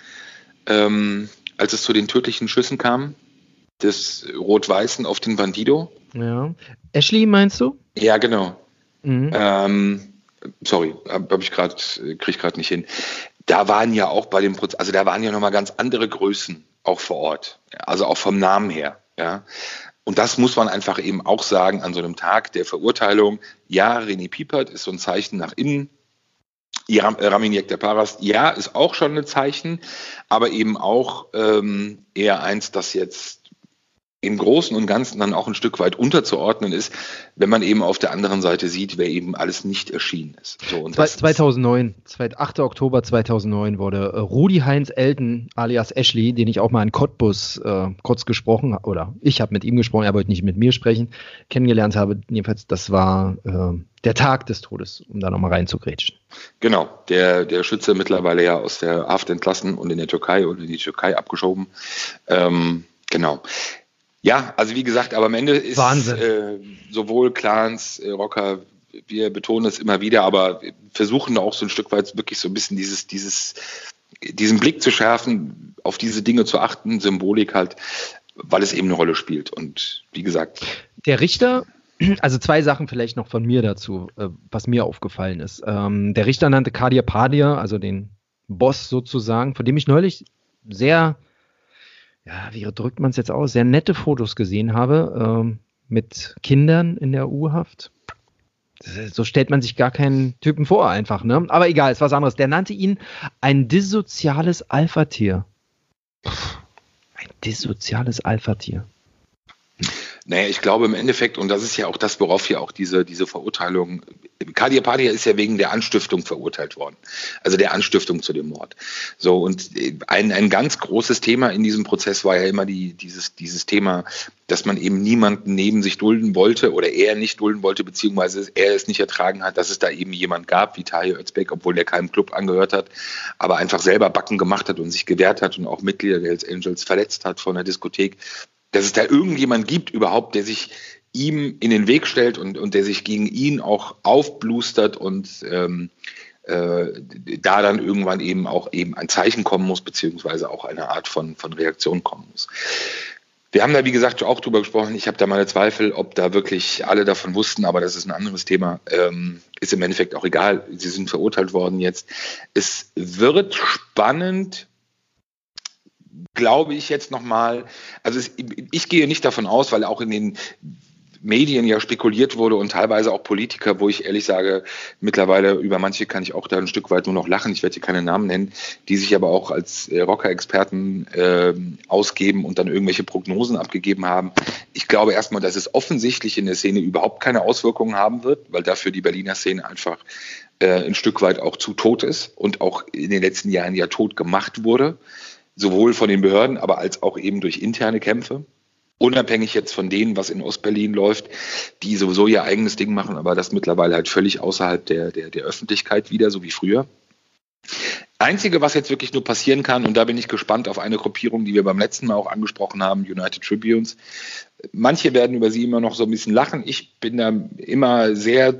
ähm, als es zu den tödlichen Schüssen kam, des Rot-Weißen auf den Bandido. Ja. Ashley meinst du? Ja, genau. Mhm. Ähm, sorry, habe hab ich gerade, kriege ich gerade nicht hin. Da waren ja auch bei dem Prozess, also da waren ja nochmal ganz andere Größen auch vor Ort. Also auch vom Namen her. Ja. Und das muss man einfach eben auch sagen an so einem Tag der Verurteilung. Ja, René Piepert ist so ein Zeichen nach innen. Raminiek der Paras, ja, ist auch schon ein Zeichen, aber eben auch ähm, eher eins, das jetzt im Großen und Ganzen dann auch ein Stück weit unterzuordnen ist, wenn man eben auf der anderen Seite sieht, wer eben alles nicht erschienen ist. So, und 2009, 8. Oktober 2009 wurde äh, Rudi Heinz Elton alias Ashley, den ich auch mal in Cottbus äh, kurz gesprochen habe, oder ich habe mit ihm gesprochen, er wollte nicht mit mir sprechen, kennengelernt habe. Jedenfalls, das war äh, der Tag des Todes, um da nochmal reinzugrätschen. Genau, der, der Schütze mittlerweile ja aus der Haft entlassen und in der Türkei oder in die Türkei abgeschoben. Ähm, genau. Ja, also wie gesagt, aber am Ende ist äh, sowohl Clans, äh, Rocker, wir betonen es immer wieder, aber versuchen auch so ein Stück weit wirklich so ein bisschen dieses, dieses, diesen Blick zu schärfen, auf diese Dinge zu achten, Symbolik halt, weil es eben eine Rolle spielt. Und wie gesagt. Der Richter, also zwei Sachen vielleicht noch von mir dazu, äh, was mir aufgefallen ist. Ähm, der Richter nannte Kadir Padia, also den Boss sozusagen, von dem ich neulich sehr ja, wie drückt man es jetzt aus, sehr nette Fotos gesehen habe ähm, mit Kindern in der U-Haft. So stellt man sich gar keinen Typen vor, einfach, ne? Aber egal, ist was anderes. Der nannte ihn ein dissoziales Alpha-Tier. Ein dissoziales Alpha-Tier. Naja, ich glaube im Endeffekt, und das ist ja auch das, worauf hier auch diese, diese Verurteilung, Kadir Padia ist ja wegen der Anstiftung verurteilt worden. Also der Anstiftung zu dem Mord. So, und ein, ein ganz großes Thema in diesem Prozess war ja immer die, dieses, dieses Thema, dass man eben niemanden neben sich dulden wollte oder er nicht dulden wollte, beziehungsweise er es nicht ertragen hat, dass es da eben jemand gab, wie Tahir Özbek, obwohl der keinem Club angehört hat, aber einfach selber Backen gemacht hat und sich gewehrt hat und auch Mitglieder der Hells Angels verletzt hat von der Diskothek dass es da irgendjemand gibt überhaupt, der sich ihm in den Weg stellt und, und der sich gegen ihn auch aufblustert und ähm, äh, da dann irgendwann eben auch eben ein Zeichen kommen muss, beziehungsweise auch eine Art von, von Reaktion kommen muss. Wir haben da, wie gesagt, auch drüber gesprochen. Ich habe da meine Zweifel, ob da wirklich alle davon wussten, aber das ist ein anderes Thema. Ähm, ist im Endeffekt auch egal. Sie sind verurteilt worden jetzt. Es wird spannend, glaube ich jetzt nochmal, also es, ich gehe nicht davon aus, weil auch in den Medien ja spekuliert wurde und teilweise auch Politiker, wo ich ehrlich sage, mittlerweile über manche kann ich auch da ein Stück weit nur noch lachen. Ich werde hier keine Namen nennen, die sich aber auch als äh, Rocker-Experten äh, ausgeben und dann irgendwelche Prognosen abgegeben haben. Ich glaube erstmal, dass es offensichtlich in der Szene überhaupt keine Auswirkungen haben wird, weil dafür die Berliner Szene einfach äh, ein Stück weit auch zu tot ist und auch in den letzten Jahren ja tot gemacht wurde sowohl von den Behörden, aber als auch eben durch interne Kämpfe. Unabhängig jetzt von denen, was in Ostberlin läuft, die sowieso ihr eigenes Ding machen, aber das mittlerweile halt völlig außerhalb der, der, der Öffentlichkeit wieder, so wie früher. Einzige, was jetzt wirklich nur passieren kann, und da bin ich gespannt auf eine Gruppierung, die wir beim letzten Mal auch angesprochen haben, United Tribunes. Manche werden über sie immer noch so ein bisschen lachen. Ich bin da immer sehr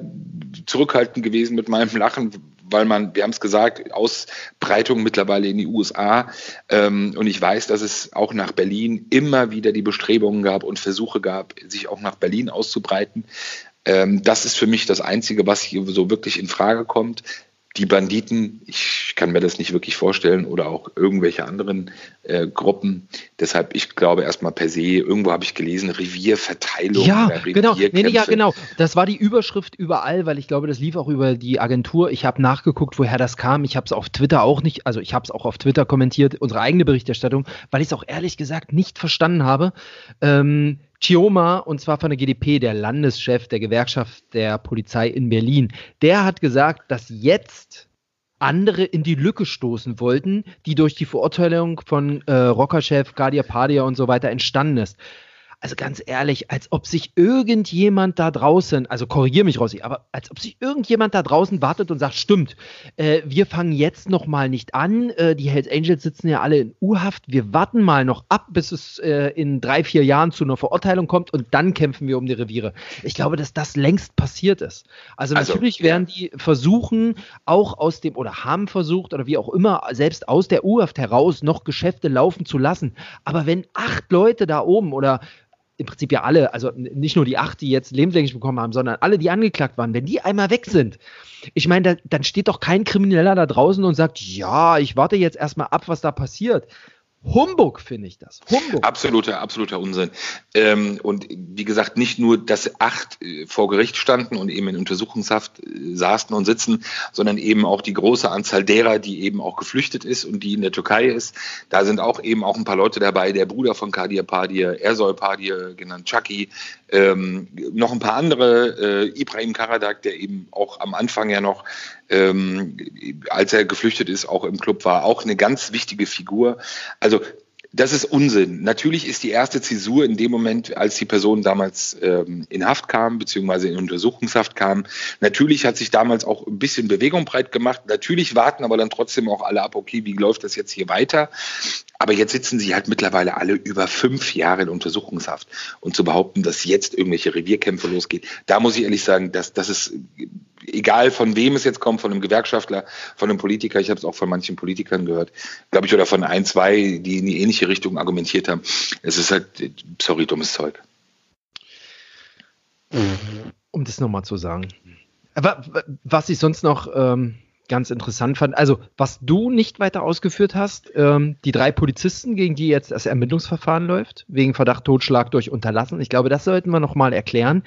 zurückhaltend gewesen mit meinem Lachen, weil man, wir haben es gesagt, Ausbreitung mittlerweile in die USA. Ähm, und ich weiß, dass es auch nach Berlin immer wieder die Bestrebungen gab und Versuche gab, sich auch nach Berlin auszubreiten. Ähm, das ist für mich das Einzige, was hier so wirklich in Frage kommt die Banditen, ich kann mir das nicht wirklich vorstellen, oder auch irgendwelche anderen äh, Gruppen. Deshalb, ich glaube erstmal per se, irgendwo habe ich gelesen, Revierverteilung. Ja, genau. Nee, nee, ja, genau. Das war die Überschrift überall, weil ich glaube, das lief auch über die Agentur. Ich habe nachgeguckt, woher das kam. Ich habe es auf Twitter auch nicht, also ich habe es auch auf Twitter kommentiert, unsere eigene Berichterstattung, weil ich es auch ehrlich gesagt nicht verstanden habe. Ähm, Chioma, und zwar von der GDP, der Landeschef der Gewerkschaft der Polizei in Berlin, der hat gesagt, dass jetzt andere in die Lücke stoßen wollten, die durch die Verurteilung von äh, Rockerchef Gadia Padia und so weiter entstanden ist also ganz ehrlich, als ob sich irgendjemand da draußen, also korrigiere mich, Rossi, aber als ob sich irgendjemand da draußen wartet und sagt, stimmt, äh, wir fangen jetzt noch mal nicht an, äh, die Hells Angels sitzen ja alle in U-Haft, wir warten mal noch ab, bis es äh, in drei, vier Jahren zu einer Verurteilung kommt und dann kämpfen wir um die Reviere. Ich glaube, dass das längst passiert ist. Also, also natürlich werden die versuchen, auch aus dem, oder haben versucht, oder wie auch immer, selbst aus der U-Haft heraus noch Geschäfte laufen zu lassen. Aber wenn acht Leute da oben oder im Prinzip ja alle, also nicht nur die acht, die jetzt lebenslänglich bekommen haben, sondern alle, die angeklagt waren, wenn die einmal weg sind, ich meine, da, dann steht doch kein Krimineller da draußen und sagt, ja, ich warte jetzt erstmal ab, was da passiert. Humbug, finde ich das. Humbug. Absoluter, absoluter Unsinn. Ähm, und wie gesagt, nicht nur, dass acht äh, vor Gericht standen und eben in Untersuchungshaft äh, saßen und sitzen, sondern eben auch die große Anzahl derer, die eben auch geflüchtet ist und die in der Türkei ist. Da sind auch eben auch ein paar Leute dabei, der Bruder von Kadir Padir, Ersoy Padir, genannt Chucky, ähm, noch ein paar andere, äh, Ibrahim Karadak, der eben auch am Anfang ja noch, ähm, als er geflüchtet ist, auch im Club war, auch eine ganz wichtige Figur. Also Also das ist Unsinn. Natürlich ist die erste Zäsur in dem Moment, als die Person damals ähm, in Haft kam, beziehungsweise in Untersuchungshaft kam. Natürlich hat sich damals auch ein bisschen Bewegung breit gemacht. Natürlich warten aber dann trotzdem auch alle ab, okay, wie läuft das jetzt hier weiter? Aber jetzt sitzen sie halt mittlerweile alle über fünf Jahre in Untersuchungshaft. Und zu behaupten, dass jetzt irgendwelche Revierkämpfe losgeht, da muss ich ehrlich sagen, dass das ist egal von wem es jetzt kommt, von einem Gewerkschaftler, von einem Politiker, ich habe es auch von manchen Politikern gehört, glaube ich, oder von ein, zwei, die in die ähnliche Richtung argumentiert haben. Es ist halt, sorry, dummes Zeug. Um das nochmal zu sagen. Aber was ich sonst noch ähm, ganz interessant fand, also was du nicht weiter ausgeführt hast, ähm, die drei Polizisten, gegen die jetzt das Ermittlungsverfahren läuft, wegen Verdacht Totschlag durch Unterlassen, ich glaube, das sollten wir nochmal erklären.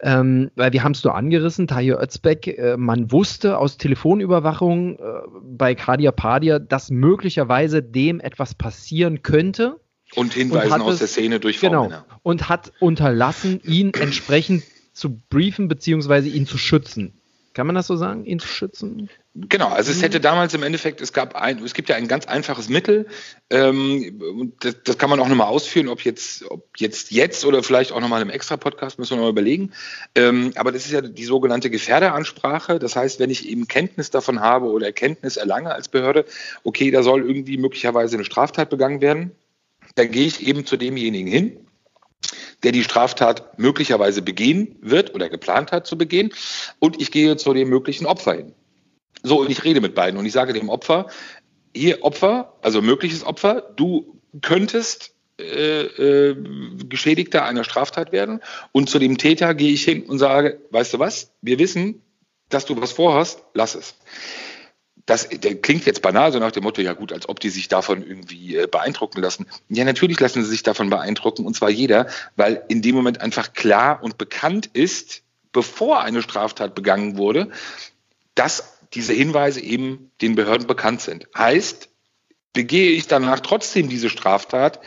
Ähm, weil wir haben es nur angerissen, Tahir Özbek, äh, man wusste aus Telefonüberwachung äh, bei Kadia Padia, dass möglicherweise dem etwas passieren könnte. Und Hinweisen und aus es, der Szene durch Genau. Und hat unterlassen, ihn entsprechend zu briefen bzw. ihn zu schützen. Kann man das so sagen, ihn zu schützen? Genau, also es hätte damals im Endeffekt, es gab ein, es gibt ja ein ganz einfaches Mittel, ähm, das, das, kann man auch nochmal ausführen, ob jetzt, ob jetzt jetzt oder vielleicht auch nochmal im Extra-Podcast, müssen wir nochmal überlegen. Ähm, aber das ist ja die sogenannte Gefährderansprache. Das heißt, wenn ich eben Kenntnis davon habe oder Erkenntnis erlange als Behörde, okay, da soll irgendwie möglicherweise eine Straftat begangen werden, dann gehe ich eben zu demjenigen hin der die Straftat möglicherweise begehen wird oder geplant hat zu begehen. Und ich gehe zu dem möglichen Opfer hin. So, und ich rede mit beiden und ich sage dem Opfer, hier Opfer, also mögliches Opfer, du könntest äh, äh, Geschädigter einer Straftat werden. Und zu dem Täter gehe ich hin und sage, weißt du was, wir wissen, dass du was vorhast, lass es das klingt jetzt banal, so nach dem Motto, ja gut, als ob die sich davon irgendwie äh, beeindrucken lassen. Ja, natürlich lassen sie sich davon beeindrucken, und zwar jeder, weil in dem Moment einfach klar und bekannt ist, bevor eine Straftat begangen wurde, dass diese Hinweise eben den Behörden bekannt sind. Heißt, begehe ich danach trotzdem diese Straftat,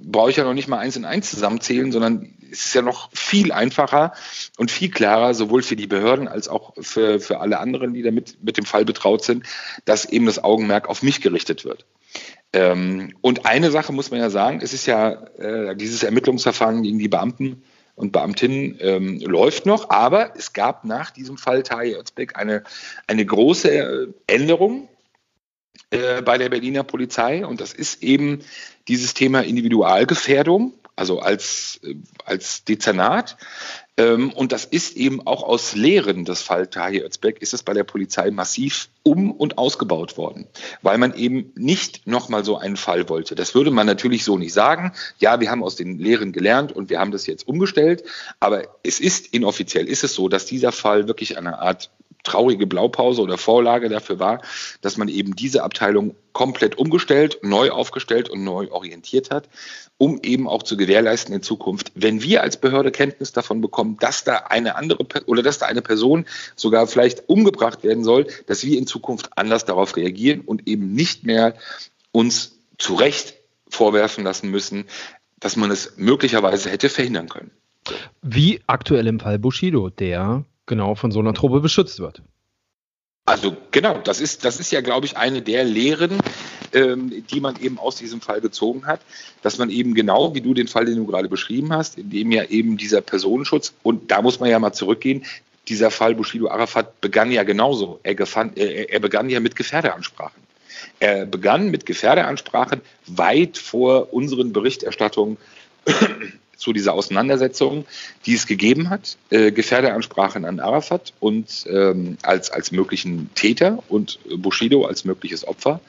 brauche ich ja noch nicht mal eins in eins zusammenzählen, sondern es ist ja noch viel einfacher und viel klarer, sowohl für die Behörden als auch für, für alle anderen, die damit mit dem Fall betraut sind, dass eben das Augenmerk auf mich gerichtet wird. Ähm, und eine Sache muss man ja sagen, es ist ja äh, dieses Ermittlungsverfahren gegen die Beamten und Beamtinnen ähm, läuft noch, aber es gab nach diesem Fall Taje Özbeck eine, eine große Änderung äh, bei der Berliner Polizei und das ist eben dieses Thema Individualgefährdung also als, äh, als Dezernat. Ähm, und das ist eben auch aus Lehren des Fall Tahir Özbek ist es bei der Polizei massiv um- und ausgebaut worden, weil man eben nicht nochmal so einen Fall wollte. Das würde man natürlich so nicht sagen. Ja, wir haben aus den Lehren gelernt und wir haben das jetzt umgestellt, aber es ist inoffiziell, ist es so, dass dieser Fall wirklich eine Art traurige Blaupause oder Vorlage dafür war, dass man eben diese Abteilung komplett umgestellt, neu aufgestellt und neu orientiert hat, um eben auch zu gewährleisten in Zukunft, wenn wir als Behörde Kenntnis davon bekommen, dass da eine andere oder dass da eine Person sogar vielleicht umgebracht werden soll, dass wir in Zukunft anders darauf reagieren und eben nicht mehr uns zu Recht vorwerfen lassen müssen, dass man es möglicherweise hätte verhindern können. Wie aktuell im Fall Bushido, der genau von so einer Truppe beschützt wird. Also genau, das ist, das ist ja, glaube ich, eine der Lehren, ähm, die man eben aus diesem Fall gezogen hat, dass man eben genau, wie du den Fall, den du gerade beschrieben hast, in dem ja eben dieser Personenschutz, und da muss man ja mal zurückgehen, dieser Fall Bushido Arafat begann ja genauso. Er, gefand, er, er begann ja mit Gefährdeansprachen. Er begann mit Gefährdeansprachen weit vor unseren Berichterstattungen zu dieser Auseinandersetzung, die es gegeben hat, äh, Gefährderansprachen an Arafat und ähm, als, als möglichen Täter und Bushido als mögliches Opfer.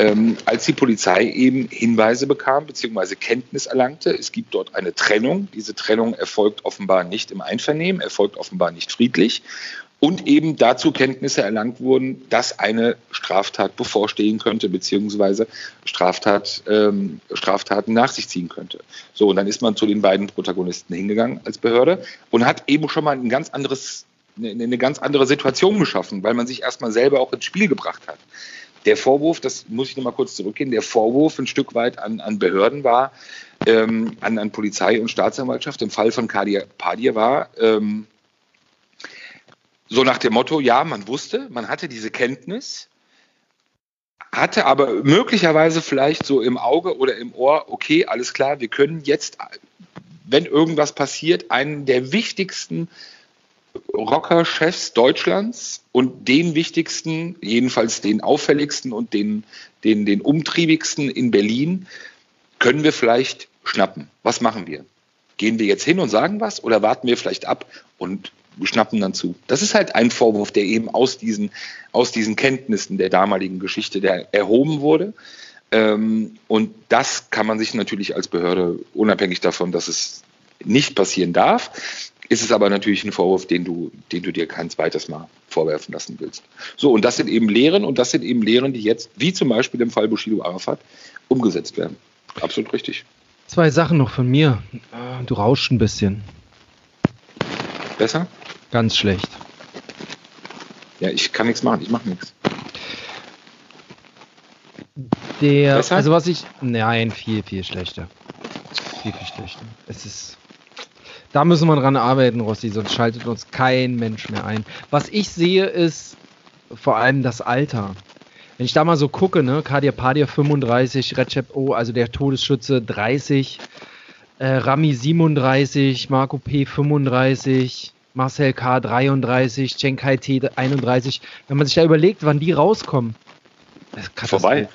Ähm, als die Polizei eben Hinweise bekam bzw. Kenntnis erlangte, es gibt dort eine Trennung. Diese Trennung erfolgt offenbar nicht im Einvernehmen, erfolgt offenbar nicht friedlich. und eben dazu Kenntnisse erlangt wurden, dass eine Straftat bevorstehen könnte, beziehungsweise Straftat, ähm, Straftaten nach sich ziehen könnte. So, und dann ist man zu den beiden Protagonisten hingegangen als Behörde und hat eben schon mal ein ganz anderes, eine, eine ganz andere Situation geschaffen, weil man sich erstmal selber auch ins Spiel gebracht hat. Der Vorwurf, das muss ich nochmal kurz zurückgehen, der Vorwurf ein Stück weit an, an Behörden war, ähm, an, an Polizei und Staatsanwaltschaft. Im Fall von Kadir Padir war, ähm, so nach dem Motto, ja, man wusste, man hatte diese Kenntnis, hatte aber möglicherweise vielleicht so im Auge oder im Ohr, okay, alles klar, wir können jetzt, wenn irgendwas passiert, einen der wichtigsten Rocker-Chefs Deutschlands und den wichtigsten, jedenfalls den auffälligsten und den, den, den umtriebigsten in Berlin, können wir vielleicht schnappen. Was machen wir? Gehen wir jetzt hin und sagen was oder warten wir vielleicht ab und schnappen dann zu. Das ist halt ein Vorwurf, der eben aus diesen, aus diesen Kenntnissen der damaligen Geschichte der erhoben wurde. Ähm, und das kann man sich natürlich als Behörde, unabhängig davon, dass es nicht passieren darf, ist es aber natürlich ein Vorwurf, den du, den du dir kein zweites Mal vorwerfen lassen willst. So, und das sind eben Lehren und das sind eben Lehren, die jetzt, wie zum Beispiel im Fall Bushido Arafat, umgesetzt werden. Absolut richtig. Zwei Sachen noch von mir. Du rauschst ein bisschen. Besser? Ganz schlecht. Ja, ich kann nichts machen, ich mache nichts. Der, Besser? also was ich, nein, viel, viel schlechter. Viel, viel schlechter. Es ist, da müssen wir dran arbeiten, Rossi, sonst schaltet uns kein Mensch mehr ein. Was ich sehe, ist vor allem das Alter. Wenn ich da mal so gucke, ne, Kadir Padir 35, Recep O, also der Todesschütze 30, äh, Rami 37, Marco P 35, Marcel K. 33, Chenkai T. 31. Wenn man sich da überlegt, wann die rauskommen, das ist. Vorbei.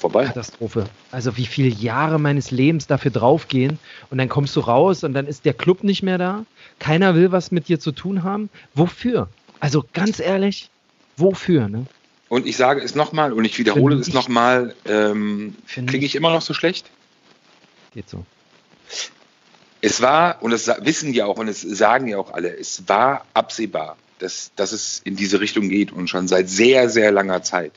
Vorbei. Katastrophe. Also wie viele Jahre meines Lebens dafür draufgehen und dann kommst du raus und dann ist der Club nicht mehr da. Keiner will was mit dir zu tun haben. Wofür? Also ganz ehrlich, wofür? Ne? Und ich sage es nochmal und ich wiederhole es nochmal. Ähm, Klinge ich immer noch so schlecht? Geht so. Es war, und das wissen ja auch und es sagen ja auch alle, es war absehbar, dass, dass es in diese Richtung geht und schon seit sehr, sehr langer Zeit.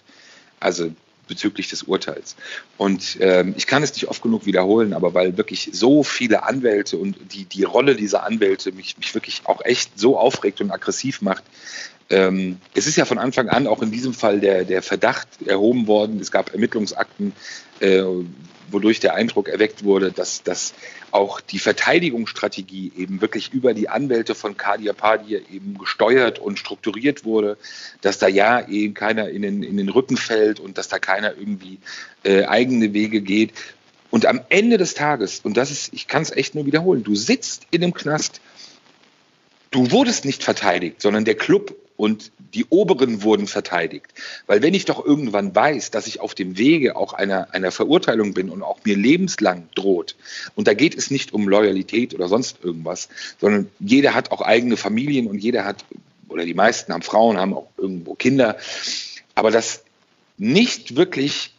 Also bezüglich des Urteils. Und ähm, ich kann es nicht oft genug wiederholen, aber weil wirklich so viele Anwälte und die, die Rolle dieser Anwälte mich, mich wirklich auch echt so aufregt und aggressiv macht. Ähm, es ist ja von Anfang an auch in diesem Fall der, der Verdacht erhoben worden. Es gab Ermittlungsakten, äh, wodurch der Eindruck erweckt wurde, dass, dass auch die Verteidigungsstrategie eben wirklich über die Anwälte von Kadir Padir eben gesteuert und strukturiert wurde, dass da ja eben keiner in den, in den Rücken fällt und dass da keiner irgendwie äh, eigene Wege geht. Und am Ende des Tages, und das ist, ich kann es echt nur wiederholen, du sitzt in einem Knast, du wurdest nicht verteidigt, sondern der Club und die Oberen wurden verteidigt. Weil wenn ich doch irgendwann weiß, dass ich auf dem Wege auch einer, einer Verurteilung bin und auch mir lebenslang droht, und da geht es nicht um Loyalität oder sonst irgendwas, sondern jeder hat auch eigene Familien und jeder hat, oder die meisten haben Frauen, haben auch irgendwo Kinder, aber dass nicht wirklich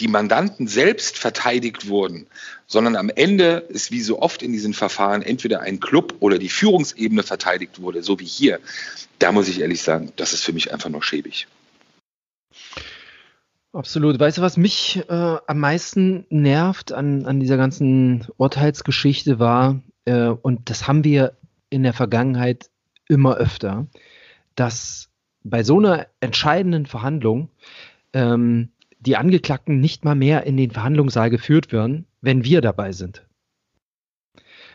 die Mandanten selbst verteidigt wurden, sondern am Ende ist wie so oft in diesen Verfahren entweder ein Club oder die Führungsebene verteidigt wurde, so wie hier. Da muss ich ehrlich sagen, das ist für mich einfach nur schäbig. Absolut. Weißt du, was mich äh, am meisten nervt an, an dieser ganzen Urteilsgeschichte war, äh, und das haben wir in der Vergangenheit immer öfter, dass bei so einer entscheidenden Verhandlung ähm, die Angeklagten nicht mal mehr in den Verhandlungssaal geführt werden, wenn wir dabei sind.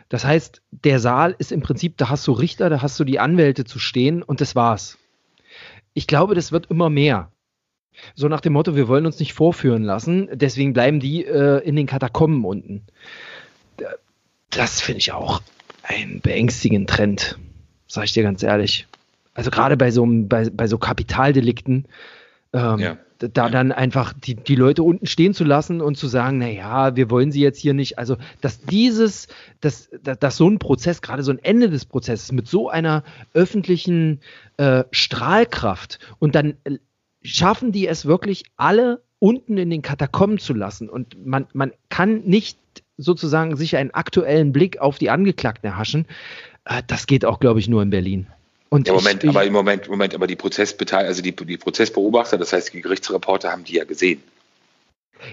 Das heißt, der Saal ist im Prinzip, da hast du Richter, da hast du die Anwälte zu stehen und das war's. Ich glaube, das wird immer mehr. So nach dem Motto, wir wollen uns nicht vorführen lassen, deswegen bleiben die äh, in den Katakomben unten. Das finde ich auch einen beängstigenden Trend, sage ich dir ganz ehrlich. Also gerade bei so, bei, bei so Kapitaldelikten, ähm, ja da dann einfach die, die Leute unten stehen zu lassen und zu sagen, naja, wir wollen sie jetzt hier nicht. Also, dass dieses, dass, dass so ein Prozess, gerade so ein Ende des Prozesses mit so einer öffentlichen äh, Strahlkraft und dann äh, schaffen die es wirklich alle unten in den Katakomben zu lassen und man, man kann nicht sozusagen sich einen aktuellen Blick auf die Angeklagten erhaschen. Äh, das geht auch, glaube ich, nur in Berlin. Und ja, Moment, ich, aber im Moment, Moment, aber die Prozessbeteil, also die, die Prozessbeobachter, das heißt die Gerichtsreporter haben die ja gesehen.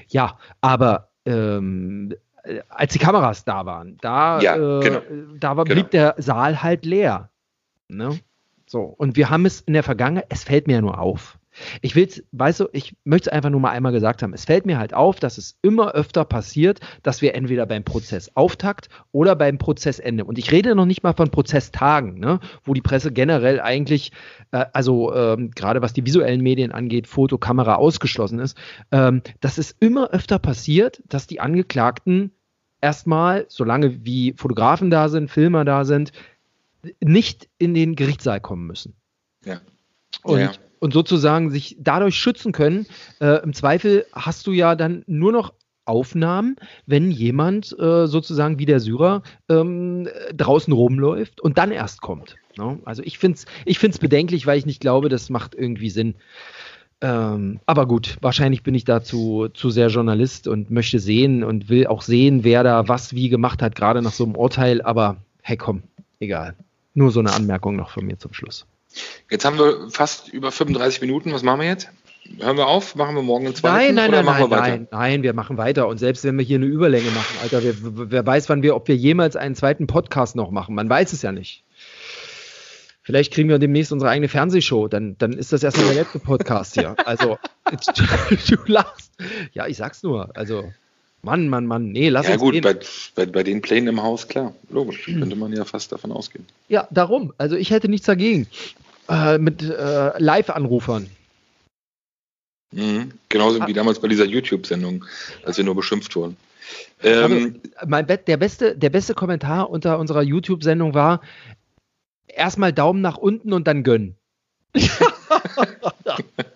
Ja, aber ähm, als die Kameras da waren, da, ja, äh, genau. da war, blieb genau. der Saal halt leer. Ne? So, und wir haben es in der Vergangenheit, es fällt mir ja nur auf. Ich will weißt du, ich möchte es einfach nur mal einmal gesagt haben. Es fällt mir halt auf, dass es immer öfter passiert, dass wir entweder beim Prozessauftakt oder beim Prozessende, und ich rede noch nicht mal von Prozesstagen, ne, wo die Presse generell eigentlich, äh, also ähm, gerade was die visuellen Medien angeht, Foto, Kamera ausgeschlossen ist, ähm, dass es immer öfter passiert, dass die Angeklagten erstmal, solange wie Fotografen da sind, Filmer da sind, nicht in den Gerichtssaal kommen müssen. Ja. Und ja und sozusagen sich dadurch schützen können. Äh, Im Zweifel hast du ja dann nur noch Aufnahmen, wenn jemand äh, sozusagen wie der Syrer ähm, draußen rumläuft und dann erst kommt. Ne? Also ich finde es ich find's bedenklich, weil ich nicht glaube, das macht irgendwie Sinn. Ähm, aber gut, wahrscheinlich bin ich dazu zu sehr Journalist und möchte sehen und will auch sehen, wer da was wie gemacht hat, gerade nach so einem Urteil. Aber hey, komm, egal. Nur so eine Anmerkung noch von mir zum Schluss. Jetzt haben wir fast über 35 Minuten. Was machen wir jetzt? Hören wir auf? Machen wir morgen einen zweiten? Nein, nein, nein, nein, nein, nein, wir machen weiter. Und selbst wenn wir hier eine Überlänge machen, Alter, wer, wer weiß, wann wir, ob wir jemals einen zweiten Podcast noch machen. Man weiß es ja nicht. Vielleicht kriegen wir demnächst unsere eigene Fernsehshow. Dann, dann ist das erstmal der letzte Podcast hier. Also, du lachst. Ja, ich sag's nur. Also, Mann, Mann, Mann. Nee, lass ja, uns gut, gehen. Bei, bei, bei den Plänen im Haus, klar. Logisch. Könnte man ja fast davon ausgehen. Ja, darum. Also, ich hätte nichts dagegen äh, mit äh, Live-Anrufern. Mhm. Genauso wie ah. damals bei dieser YouTube-Sendung, als wir nur beschimpft wurden. Ähm, also, mein Be der, beste, der beste Kommentar unter unserer YouTube-Sendung war: erstmal Daumen nach unten und dann gönnen.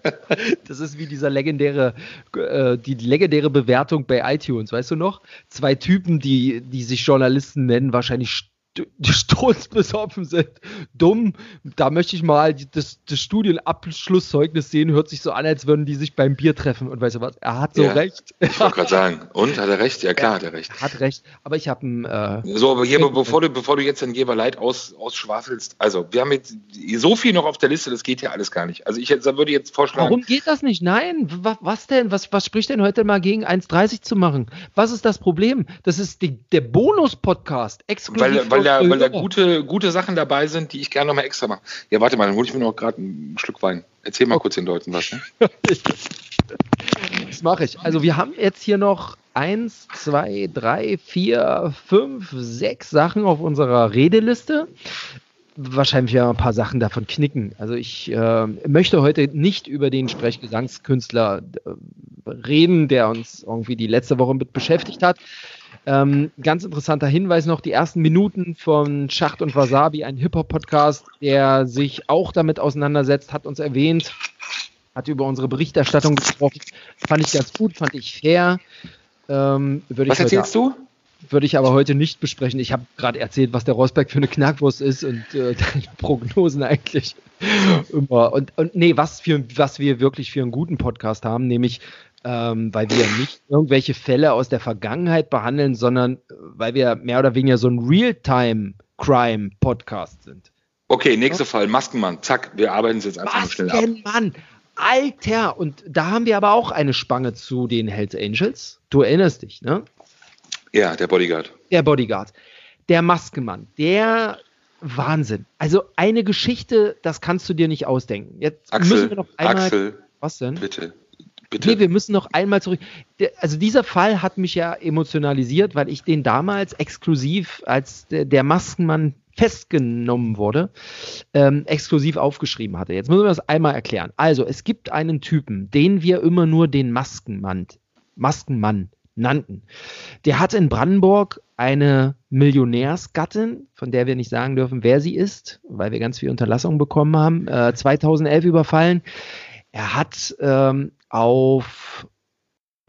das ist wie dieser legendäre, äh, die legendäre Bewertung bei iTunes, weißt du noch? Zwei Typen, die, die sich Journalisten nennen, wahrscheinlich die sturzbesoffen sind, dumm. Da möchte ich mal das, das Studienabschlusszeugnis sehen. Hört sich so an, als würden die sich beim Bier treffen. Und weißt du was? Er hat so ja, recht. Ich wollte gerade sagen. Und hat er recht? Ja klar, hat er recht. Hat recht. Aber ich habe ein. Äh, so, aber hier, bevor du, bevor du jetzt den Geberleid aus, ausschwafelst, also wir haben jetzt so viel noch auf der Liste, das geht ja alles gar nicht. Also ich jetzt, würde jetzt vorschlagen. Warum geht das nicht? Nein. Was, was denn? Was, was spricht denn heute mal gegen 1,30 zu machen? Was ist das Problem? Das ist die, der Bonus-Podcast. Exklusiv. Weil, weil weil da, weil da gute, gute Sachen dabei sind, die ich gerne nochmal extra mache. Ja, warte mal, dann hole ich mir noch gerade ein Schluck Wein. Erzähl mal okay. kurz den Leuten was. Ne? das mache ich. Also wir haben jetzt hier noch eins, zwei, drei, vier, fünf, sechs Sachen auf unserer Redeliste. Wahrscheinlich wir ein paar Sachen davon knicken. Also ich äh, möchte heute nicht über den Sprechgesangskünstler äh, reden, der uns irgendwie die letzte Woche mit beschäftigt hat. Ähm, ganz interessanter Hinweis noch, die ersten Minuten von Schacht und Wasabi, ein Hip-Hop-Podcast, der sich auch damit auseinandersetzt, hat uns erwähnt, hat über unsere Berichterstattung gesprochen. Fand ich ganz gut, fand ich fair. Ähm, was erzählst du? Würde ich aber heute nicht besprechen. Ich habe gerade erzählt, was der Rosberg für eine Knackwurst ist und äh, deine Prognosen eigentlich immer. Und, und nee, was, für, was wir wirklich für einen guten Podcast haben, nämlich ähm, weil wir nicht irgendwelche Fälle aus der Vergangenheit behandeln, sondern äh, weil wir mehr oder weniger so ein Real-Time-Crime-Podcast sind. Okay, nächster Fall, Maskenmann. Zack, wir arbeiten es jetzt einfach mal schnell ab. Maskenmann, Alter! Und da haben wir aber auch eine Spange zu den Hells Angels. Du erinnerst dich, ne? Ja, der Bodyguard. Der Bodyguard. Der Maskenmann, der Wahnsinn. Also eine Geschichte, das kannst du dir nicht ausdenken. Jetzt Axel, müssen wir noch einmal. Axel, was denn? Bitte. Bitte? Nee, wir müssen noch einmal zurück. Also dieser Fall hat mich ja emotionalisiert, weil ich den damals exklusiv, als der, Maskenmann festgenommen wurde, ähm, exklusiv aufgeschrieben hatte. Jetzt müssen wir das einmal erklären. Also, es gibt einen Typen, den wir immer nur den Maskenmann, Maskenmann nannten. Der hatte in Brandenburg eine Millionärsgattin, von der wir nicht sagen dürfen, wer sie ist, weil wir ganz viel Unterlassung bekommen haben, äh, 2011 überfallen. Er hat ähm, auf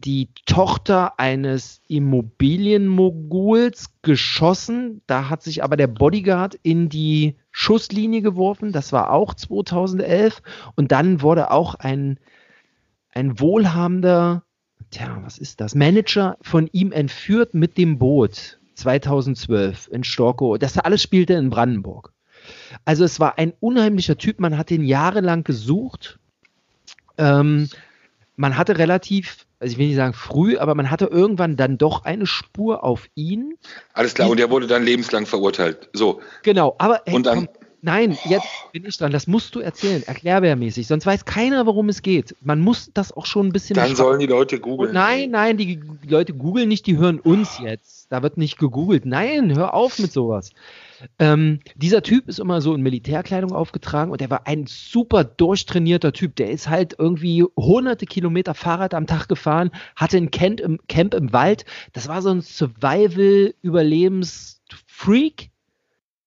die Tochter eines Immobilienmoguls geschossen. Da hat sich aber der Bodyguard in die Schusslinie geworfen. Das war auch 2011. Und dann wurde auch ein, ein wohlhabender, tja, was ist das? Manager von ihm entführt mit dem Boot 2012 in Storkow. Das alles spielte in Brandenburg. Also es war ein unheimlicher Typ, man hat ihn jahrelang gesucht. Ähm, man hatte relativ, also ich will nicht sagen früh, aber man hatte irgendwann dann doch eine Spur auf ihn. Alles klar, und der wurde dann lebenslang verurteilt. So. Genau, aber hey, Und dann- komm, nein, jetzt bin ich dran. Das musst du erzählen, erklärbärmäßig. Sonst weiß keiner, worum es geht. Man muss das auch schon ein bisschen. Dann sollen die Leute googeln. Nein, nein, die die Leute googeln nicht, die hören uns jetzt. Da wird nicht gegoogelt. Nein, hör auf mit sowas. Ähm, dieser Typ ist immer so in Militärkleidung aufgetragen und er war ein super durchtrainierter Typ. Der ist halt irgendwie hunderte Kilometer Fahrrad am Tag gefahren, hatte ein Camp im, Camp im Wald. Das war so ein Survival-Überlebens-Freak,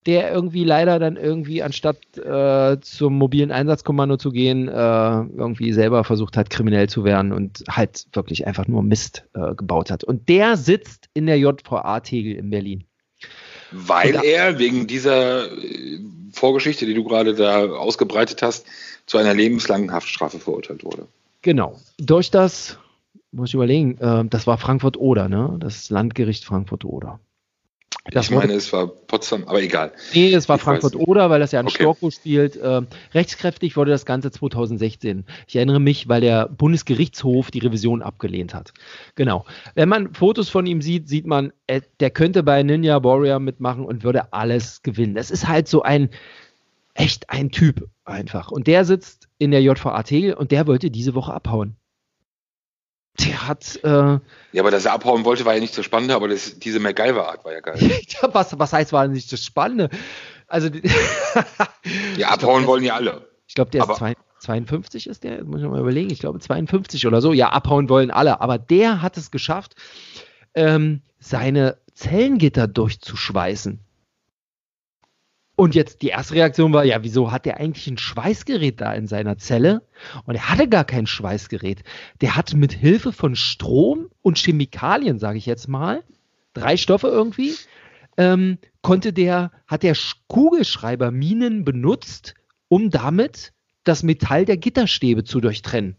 der irgendwie leider dann irgendwie anstatt äh, zum mobilen Einsatzkommando zu gehen, äh, irgendwie selber versucht hat, kriminell zu werden und halt wirklich einfach nur Mist äh, gebaut hat. Und der sitzt in der JVA Tegel in Berlin. Weil Und- er wegen dieser äh, Vorgeschichte, die du gerade da ausgebreitet hast, zu einer lebenslangen Haftstrafe verurteilt wurde. Genau. Durch das, muss ich überlegen, äh, das war Frankfurt-Oder, ne? Das Landgericht Frankfurt-Oder. Das ich meine, es war Potsdam, aber egal. Nee, es war Ich weiß Frankfurt-Oder, weil das ja in Okay. Storkow spielt. Ähm, rechtskräftig wurde das Ganze 2016. Ich erinnere mich, weil der Bundesgerichtshof die Revision abgelehnt hat. Genau. Wenn man Fotos von ihm sieht, sieht man, äh, der könnte bei Ninja Warrior mitmachen und würde alles gewinnen. Das ist halt so ein, echt ein Typ einfach. Und der sitzt in der JVA Tegel und der wollte diese Woche abhauen. Der hat, äh, Ja, aber dass er abhauen wollte, war ja nicht so spannend, aber das, diese MacGyver-Art war ja geil. was, was heißt, war nicht das Spannende? Also, Ja, abhauen wollen ja alle. Ich glaube, der Aber- ist zwei, 52 ist der, muss ich mal überlegen, ich glaube 52 oder so. Ja, abhauen wollen alle, aber der hat es geschafft, ähm, seine Zellengitter durchzuschweißen. Und jetzt die erste Reaktion war, ja, wieso hat der eigentlich ein Schweißgerät da in seiner Zelle? Und er hatte gar kein Schweißgerät. Der hat mit Hilfe von Strom und Chemikalien, sage ich jetzt mal, drei Stoffe irgendwie, ähm, konnte der, hat der Sch- Kugelschreiberminen benutzt, um damit das Metall der Gitterstäbe zu durchtrennen.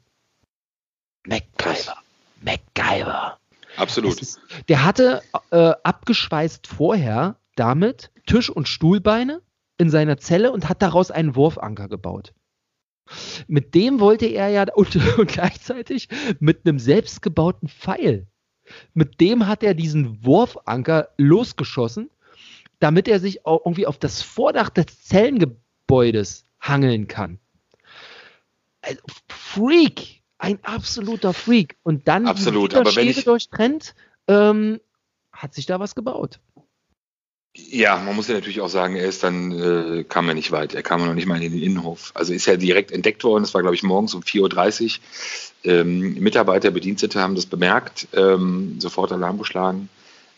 MacGyver. MacGyver. Absolut. Ist- Der hatte äh, abgeschweißt vorher damit Tisch- und Stuhlbeine in seiner Zelle und hat daraus einen Wurfanker gebaut. Mit dem wollte er ja und, und gleichzeitig mit einem selbstgebauten Pfeil. Mit dem hat er diesen Wurfanker losgeschossen, damit er sich auch irgendwie auf das Vordach des Zellengebäudes hangeln kann. Also, Freak, ein absoluter Freak. Und dann Absolut, die aber wenn ich- durchtrennt, ähm, hat sich da was gebaut. Ja, man muss ja natürlich auch sagen, er ist dann, äh, kam er nicht weit. Er kam noch nicht mal in den Innenhof. Also ist er direkt entdeckt worden. Das war, glaube ich, morgens um 4.30 Uhr. Ähm, Mitarbeiter, Bedienstete haben das bemerkt, ähm, sofort Alarm geschlagen.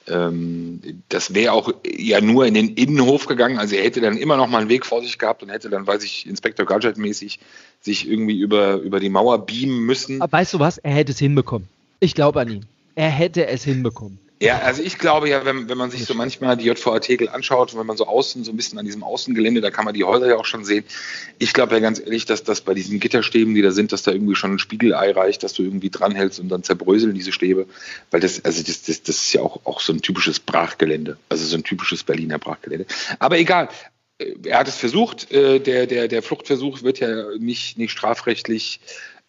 Ähm, das wäre auch ja nur in den Innenhof gegangen. Also er hätte dann immer noch mal einen Weg vor sich gehabt und hätte dann, weiß ich, Inspektor Gadget mäßig sich irgendwie über, über die Mauer beamen müssen. Aber weißt du was? Er hätte es hinbekommen. Ich glaube an ihn. Er hätte es hinbekommen. Ja, also ich glaube ja, wenn, wenn man sich so manchmal die JVA Tegel anschaut, wenn man so außen, so ein bisschen an diesem Außengelände, da kann man die Häuser ja auch schon sehen. Ich glaube ja ganz ehrlich, dass das bei diesen Gitterstäben, die da sind, dass da irgendwie schon ein Spiegelei reicht, dass du irgendwie dranhältst und dann zerbröseln diese Stäbe. Weil das, also das, das, das ist ja auch, auch so ein typisches Brachgelände. Also so ein typisches Berliner Brachgelände. Aber egal. Äh, Er hat es versucht, äh, der, der, der Fluchtversuch wird ja nicht, nicht strafrechtlich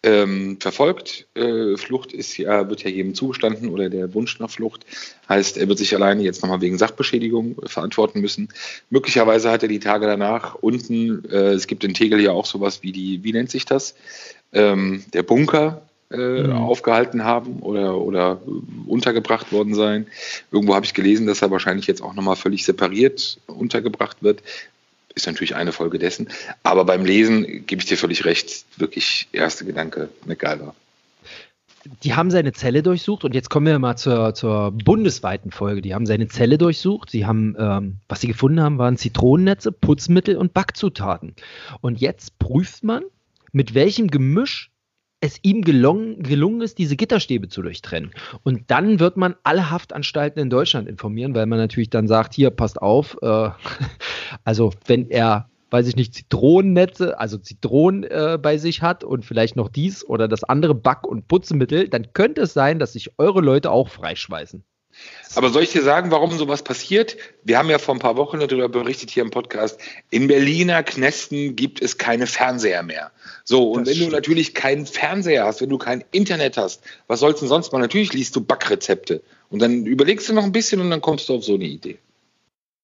ähm, verfolgt. Äh, Flucht ist ja, wird ja jedem zugestanden oder der Wunsch nach Flucht. Heißt, er wird sich alleine jetzt nochmal wegen Sachbeschädigung äh, verantworten müssen. Möglicherweise hat er die Tage danach unten, äh, es gibt in Tegel ja auch sowas wie die, wie nennt sich das? Ähm, der Bunker äh, Mhm. aufgehalten haben oder, oder untergebracht worden sein. Irgendwo habe ich gelesen, dass er wahrscheinlich jetzt auch nochmal völlig separiert untergebracht wird. Ist natürlich eine Folge dessen. Aber beim Lesen gebe ich dir völlig recht. Wirklich erste Gedanke, MacGyver. Die haben seine Zelle durchsucht und jetzt kommen wir mal zur, zur bundesweiten Folge. Die haben seine Zelle durchsucht. Sie haben, ähm, was sie gefunden haben, waren Zitronennetze, Putzmittel und Backzutaten. Und jetzt prüft man, mit welchem Gemisch es ihm gelungen, gelungen ist, diese Gitterstäbe zu durchtrennen. Und dann wird man alle Haftanstalten in Deutschland informieren, weil man natürlich dann sagt, hier, passt auf, äh, also wenn er, weiß ich nicht, Zitronennetze, also Zitronen äh, bei sich hat und vielleicht noch dies oder das andere Back- und Putzmittel, dann könnte es sein, dass sich eure Leute auch freischweißen. Aber soll ich dir sagen, warum sowas passiert? Wir haben ja vor ein paar Wochen darüber berichtet hier im Podcast. In Berliner Knästen gibt es keine Fernseher mehr. So, und das wenn stimmt. du natürlich keinen Fernseher hast, wenn du kein Internet hast, was sollst du denn sonst mal? Natürlich liest du Backrezepte. Und dann überlegst du noch ein bisschen und dann kommst du auf so eine Idee.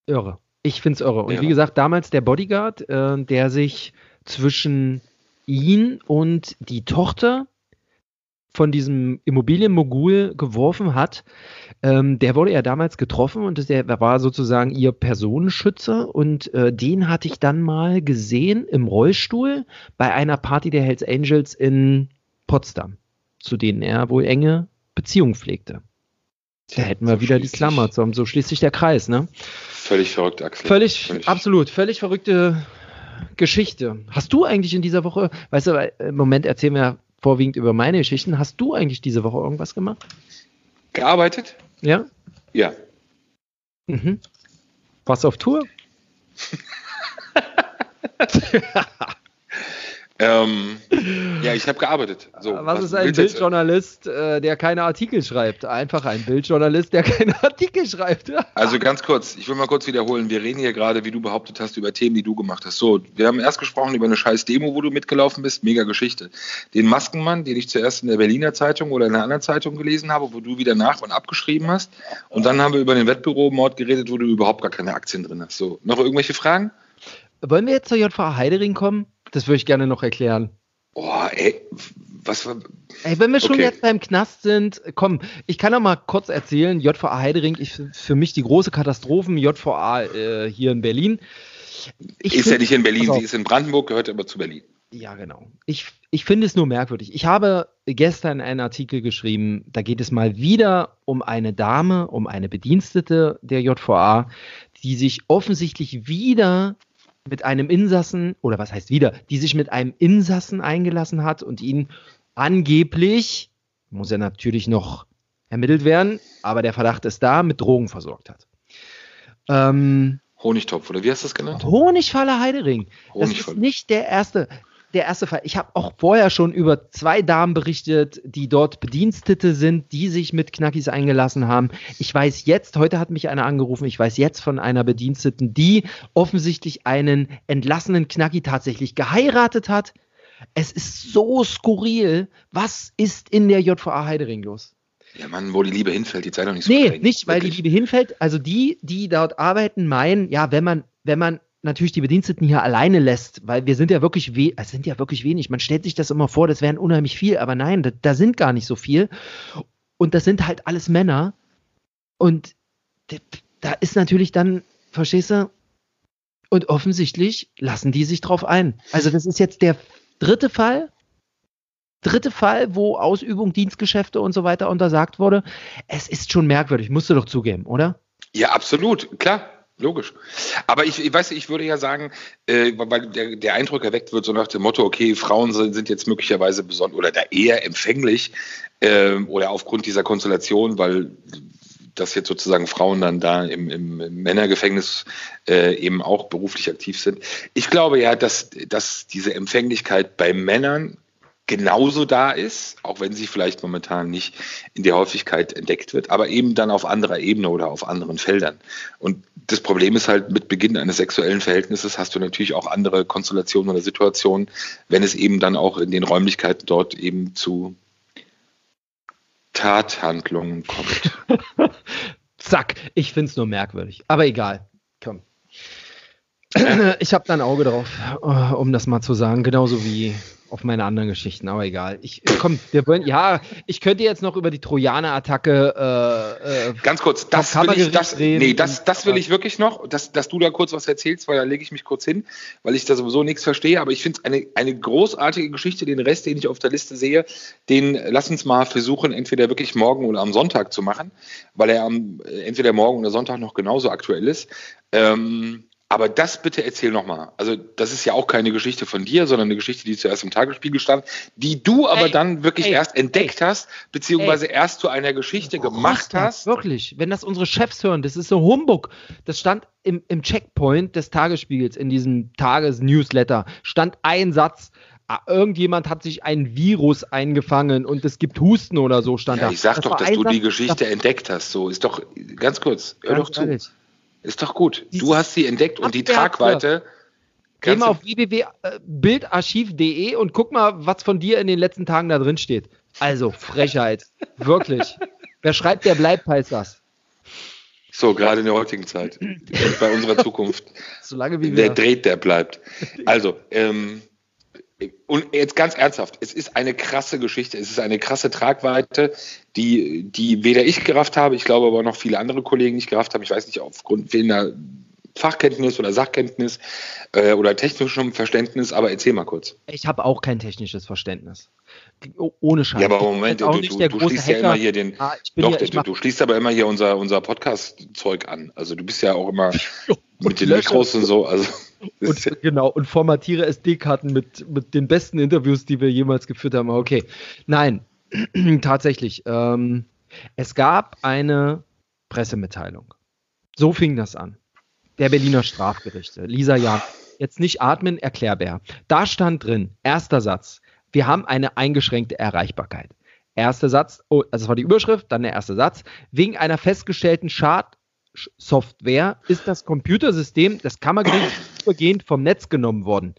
Irre. Ich finde es irre. Und irre. wie gesagt, damals der Bodyguard, äh, der sich zwischen ihn und die Tochter von diesem Immobilienmogul geworfen hat, ähm, der wurde ja damals getroffen und der war sozusagen ihr Personenschützer und äh, den hatte ich dann mal gesehen im Rollstuhl bei einer Party der Hells Angels in Potsdam, zu denen er wohl enge Beziehungen pflegte. Da hätten wir so wieder die Klammer, so, so schließt sich der Kreis, ne? Völlig verrückt, Axel. Völlig, völlig, absolut, völlig verrückte Geschichte. Hast du eigentlich in dieser Woche, weißt du, im Moment erzählen wir vorwiegend über meine Geschichten. Hast du eigentlich diese Woche irgendwas gemacht? Gearbeitet? Ja? Ja. Mhm. Warst du auf Tour? Ähm, ja, ich habe gearbeitet. So, was, was, ist ein Bildjournalist, äh, der keine Artikel schreibt? Einfach ein Bildjournalist, der keine Artikel schreibt. also ganz kurz, ich will mal kurz wiederholen. Wir reden hier gerade, wie du behauptet hast, über Themen, die du gemacht hast. So, wir haben erst gesprochen über eine scheiß Demo, wo du mitgelaufen bist. Mega Geschichte. Den Maskenmann, den ich zuerst in der Berliner Zeitung oder in einer anderen Zeitung gelesen habe, wo du wieder nach und abgeschrieben hast. Und dann haben wir über den Wettbüromord geredet, wo du überhaupt gar keine Aktien drin hast. So, noch irgendwelche Fragen? Wollen wir jetzt zur JVA Heidering kommen? Das würde ich gerne noch erklären. Boah, ey, was war. Ey, wenn wir schon okay. jetzt beim Knast sind, komm, ich kann noch mal kurz erzählen, JVA Heidering, ich, für mich die große Katastrophen, JVA äh, hier in Berlin. Ich ist find, ja nicht in Berlin, sie ist in Brandenburg, gehört aber zu Berlin. Ja, genau. Ich, ich finde es nur merkwürdig. Ich habe gestern einen Artikel geschrieben, da geht es mal wieder um eine Dame, um eine Bedienstete der JVA, die sich offensichtlich wieder mit einem Insassen, oder was heißt wieder, die sich mit einem Insassen eingelassen hat und ihn angeblich, muss er natürlich noch ermittelt werden, aber der Verdacht ist da, mit Drogen versorgt hat. Ähm, Honigtopf, oder wie hast du das genannt? Honigfalle Heidering. Honigfalle. Das ist nicht der erste der erste Fall. Ich habe auch vorher schon über zwei Damen berichtet, die dort Bedienstete sind, die sich mit Knackis eingelassen haben. Ich weiß jetzt, heute hat mich einer angerufen, ich weiß jetzt von einer Bediensteten, die offensichtlich einen entlassenen Knacki tatsächlich geheiratet hat. Es ist so skurril. Was ist in der JVA Heidering los? Ja, Mann, wo die Liebe hinfällt, die Zeit doch nicht so Nee, nicht, weil Wirklich? die Liebe hinfällt. Also die, die dort arbeiten, meinen, ja, wenn man, wenn man natürlich die Bediensteten hier alleine lässt, weil wir sind ja wirklich, we es sind ja wirklich wenig. Man stellt sich das immer vor, das wären unheimlich viel, aber nein, da, da sind gar nicht so viel. Und das sind halt alles Männer. Und da ist natürlich dann, verstehst du? Und offensichtlich lassen die sich drauf ein. Also das ist jetzt der dritte Fall, dritte Fall, wo Ausübung, Dienstgeschäfte und so weiter untersagt wurde. Es ist schon merkwürdig, musst du doch zugeben, oder? Ja, absolut, klar. Logisch. Aber ich, ich weiß, ich würde ja sagen, äh, weil der, der Eindruck erweckt wird, so nach dem Motto, okay, Frauen sind, sind jetzt möglicherweise besonders oder da eher empfänglich äh, oder aufgrund dieser Konstellation, weil dass jetzt sozusagen Frauen dann da im, im Männergefängnis äh, eben auch beruflich aktiv sind. Ich glaube ja, dass, dass diese Empfänglichkeit bei Männern genauso da ist, auch wenn sie vielleicht momentan nicht in der Häufigkeit entdeckt wird, aber eben dann auf anderer Ebene oder auf anderen Feldern. Und das Problem ist halt, mit Beginn eines sexuellen Verhältnisses hast du natürlich auch andere Konstellationen oder Situationen, wenn es eben dann auch in den Räumlichkeiten dort eben zu Tathandlungen kommt. Zack, ich finde es nur merkwürdig. Aber egal. Komm. Ich habe da ein Auge drauf, äh, um das mal zu sagen. Genauso wie auf meine anderen Geschichten, aber egal. Ich äh, komm, wir wollen, ja, ich könnte jetzt noch über die Trojaner-Attacke. Äh, äh, Ganz kurz, das will ich, das, nee, das, das will ich wirklich noch, dass, dass du da kurz was erzählst, weil da lege ich mich kurz hin, weil ich da sowieso nichts verstehe. Aber ich finde es eine, eine großartige Geschichte. Den Rest, den ich auf der Liste sehe, den lass uns mal versuchen, entweder wirklich morgen oder am Sonntag zu machen, weil er am entweder morgen oder Sonntag noch genauso aktuell ist. Ähm, aber das bitte erzähl nochmal. Also, das ist ja auch keine Geschichte von dir, sondern eine Geschichte, die zuerst im Tagesspiegel stand, die du aber ey, dann wirklich ey, erst entdeckt ey, hast, beziehungsweise erst zu einer Geschichte gemacht hast. Wirklich, wenn das unsere Chefs hören, das ist so Humbug. Das stand im, im Checkpoint des Tagesspiegels, in diesem Tagesnewsletter, stand ein Satz. ah, irgendjemand hat sich ein Virus eingefangen und es gibt Husten oder so, stand Ja, da. ich sag Das doch, dass du die Geschichte das- entdeckt hast. So, ist doch, ganz kurz, hör ganz doch zu. ehrlich. Ist doch gut. Du hast sie entdeckt und die. Tragweite. Geh mal auf www.bildarchiv.de und guck mal, was von dir in den letzten Tagen da drin steht. Also, Frechheit. Wirklich. Wer schreibt, der bleibt, heißt das. So, gerade in der heutigen Zeit. Bei unserer Zukunft. Solange wie Wer wir. dreht, der bleibt. Also, ähm, und jetzt ganz ernsthaft, es ist eine krasse Geschichte, es ist eine krasse Tragweite, die, die weder ich gerafft habe, ich glaube aber noch viele andere Kollegen nicht gerafft haben. Ich weiß nicht, aufgrund fehlender Fachkenntnis oder Sachkenntnis äh, oder technischem Verständnis, aber erzähl mal kurz. Ich habe auch kein technisches Verständnis. Oh, ohne Scheiß. Ja, aber Moment, du, du, du schließt ja Hacker. immer hier den, Ah, doch, ja, ich du, du schließt aber immer hier unser, unser Podcast-Zeug an. Also du bist ja auch immer mit den Mikros und so. Also ja- und, genau, und formatiere SD-Karten mit, mit den besten Interviews, die wir jemals geführt haben. Okay. Nein, tatsächlich. Ähm, es gab eine Pressemitteilung. So fing das an. Der Berliner Strafgerichte. Lisa Jahn. Jetzt nicht atmen, erklärbär. Da stand drin, erster Satz. Wir haben eine eingeschränkte Erreichbarkeit. Erster Satz, oh, also das war die Überschrift, dann der erste Satz. Wegen einer festgestellten Schadsoftware ist das Computersystem des Kammergerichts übergehend vom Netz genommen worden.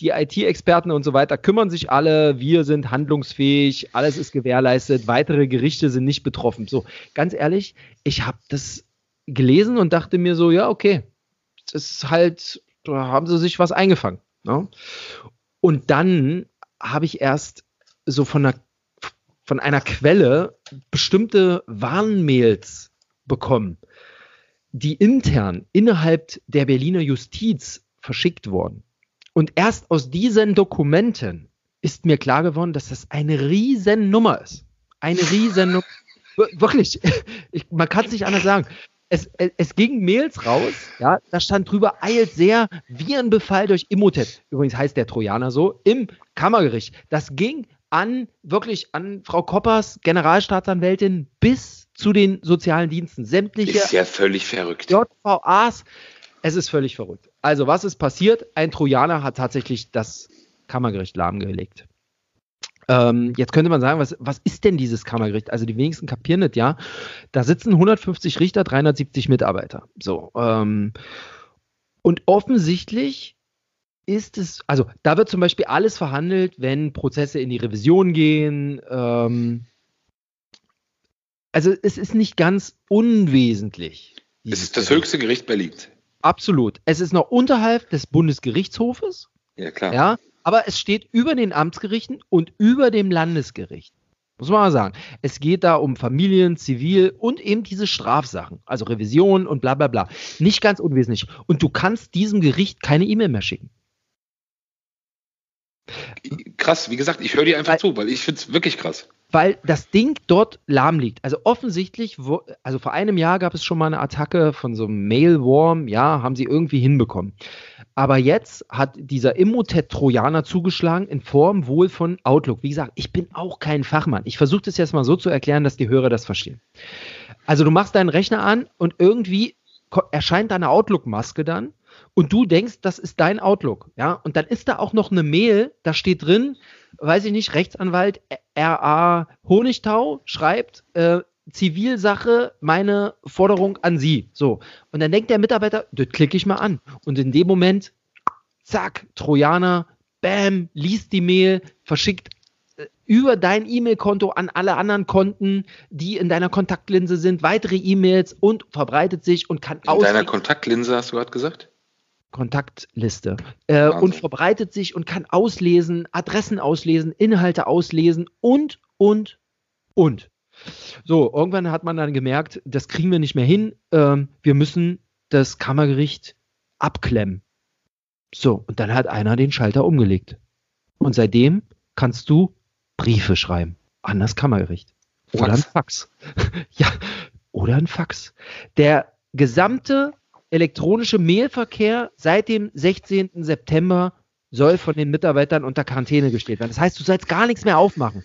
Die IT-Experten und so weiter kümmern sich alle, wir sind handlungsfähig, alles ist gewährleistet, weitere Gerichte sind nicht betroffen. So, ganz ehrlich, ich habe das gelesen und dachte mir so, ja, okay, das ist halt, da haben sie sich was eingefangen. Ne? Und dann habe ich erst so von einer, von einer Quelle bestimmte Warnmails bekommen, die intern innerhalb der Berliner Justiz verschickt wurden. Und erst aus diesen Dokumenten ist mir klar geworden, dass das eine Riesennummer ist. Eine Riesennummer. Wir- Wirklich, ich, man kann es nicht anders sagen. Es, es, es ging Mails raus, ja, da stand drüber, eilt sehr, Virenbefall durch Imhotep. Übrigens heißt der Trojaner so, im Kammergericht. Das ging an, wirklich an Frau Koppers, Generalstaatsanwältin, bis zu den sozialen Diensten. Sämtliche ist ja völlig verrückt. JVAs. Es ist völlig verrückt. Also, was ist passiert? Ein Trojaner hat tatsächlich das Kammergericht lahmgelegt. Ähm, jetzt könnte man sagen, was, was ist denn dieses Kammergericht? Also die wenigsten kapieren das ja. Da sitzen 150 Richter, 370 Mitarbeiter. So. Ähm, und offensichtlich ist es, also da wird zum Beispiel alles verhandelt, wenn Prozesse in die Revision gehen. Ähm, also es ist nicht ganz unwesentlich. Es ist das Gericht. höchste Gericht Berlins. Absolut. Es ist noch unterhalb des Bundesgerichtshofes, Ja, klar. ja, aber es steht über den Amtsgerichten und über dem Landesgericht. Muss man mal sagen. Es geht da um Familien, Zivil und eben diese Strafsachen, also Revision und bla bla bla. Nicht ganz unwesentlich. Und du kannst diesem Gericht keine E-Mail mehr schicken. Krass, wie gesagt, ich höre dir einfach Weil- zu, weil ich finde es wirklich krass. weil das Ding dort lahm liegt. Also offensichtlich, wo, also vor einem Jahr gab es schon mal eine Attacke von so einem Mailworm, ja, haben sie irgendwie hinbekommen. Aber jetzt hat dieser Immotet-Trojaner zugeschlagen in Form wohl von Outlook. Wie gesagt, ich bin auch kein Fachmann. Ich versuche das jetzt mal so zu erklären, dass die Hörer das verstehen. Also du machst deinen Rechner an und irgendwie erscheint deine Outlook-Maske dann und du denkst, das ist dein Outlook, ja, und dann ist da auch noch eine Mail, da steht drin, weiß ich nicht, Rechtsanwalt RA Honigtau schreibt, äh, Zivilsache, meine Forderung an Sie. So. Und dann denkt der Mitarbeiter, das klicke ich mal an. Und in dem Moment, zack, Trojaner, bam, liest die Mail, verschickt äh, über dein E-Mail-Konto an alle anderen Konten, die in deiner Kontaktlinse sind, weitere E-Mails und verbreitet sich und kann In deiner Kontaktlinse hast du gerade gesagt? Kontaktliste äh, und verbreitet sich und kann auslesen, Adressen auslesen, Inhalte auslesen und, und, und. So, irgendwann hat man dann gemerkt, das kriegen wir nicht mehr hin, ähm, wir müssen das Kammergericht abklemmen. So, und dann hat einer den Schalter umgelegt. Und seitdem kannst du Briefe schreiben an das Kammergericht. Oder Fax. ein Fax. ja, oder ein Fax. Der gesamte elektronische Mailverkehr seit dem 16. September soll von den Mitarbeitern unter Quarantäne gestellt werden. Das heißt, du sollst gar nichts mehr aufmachen.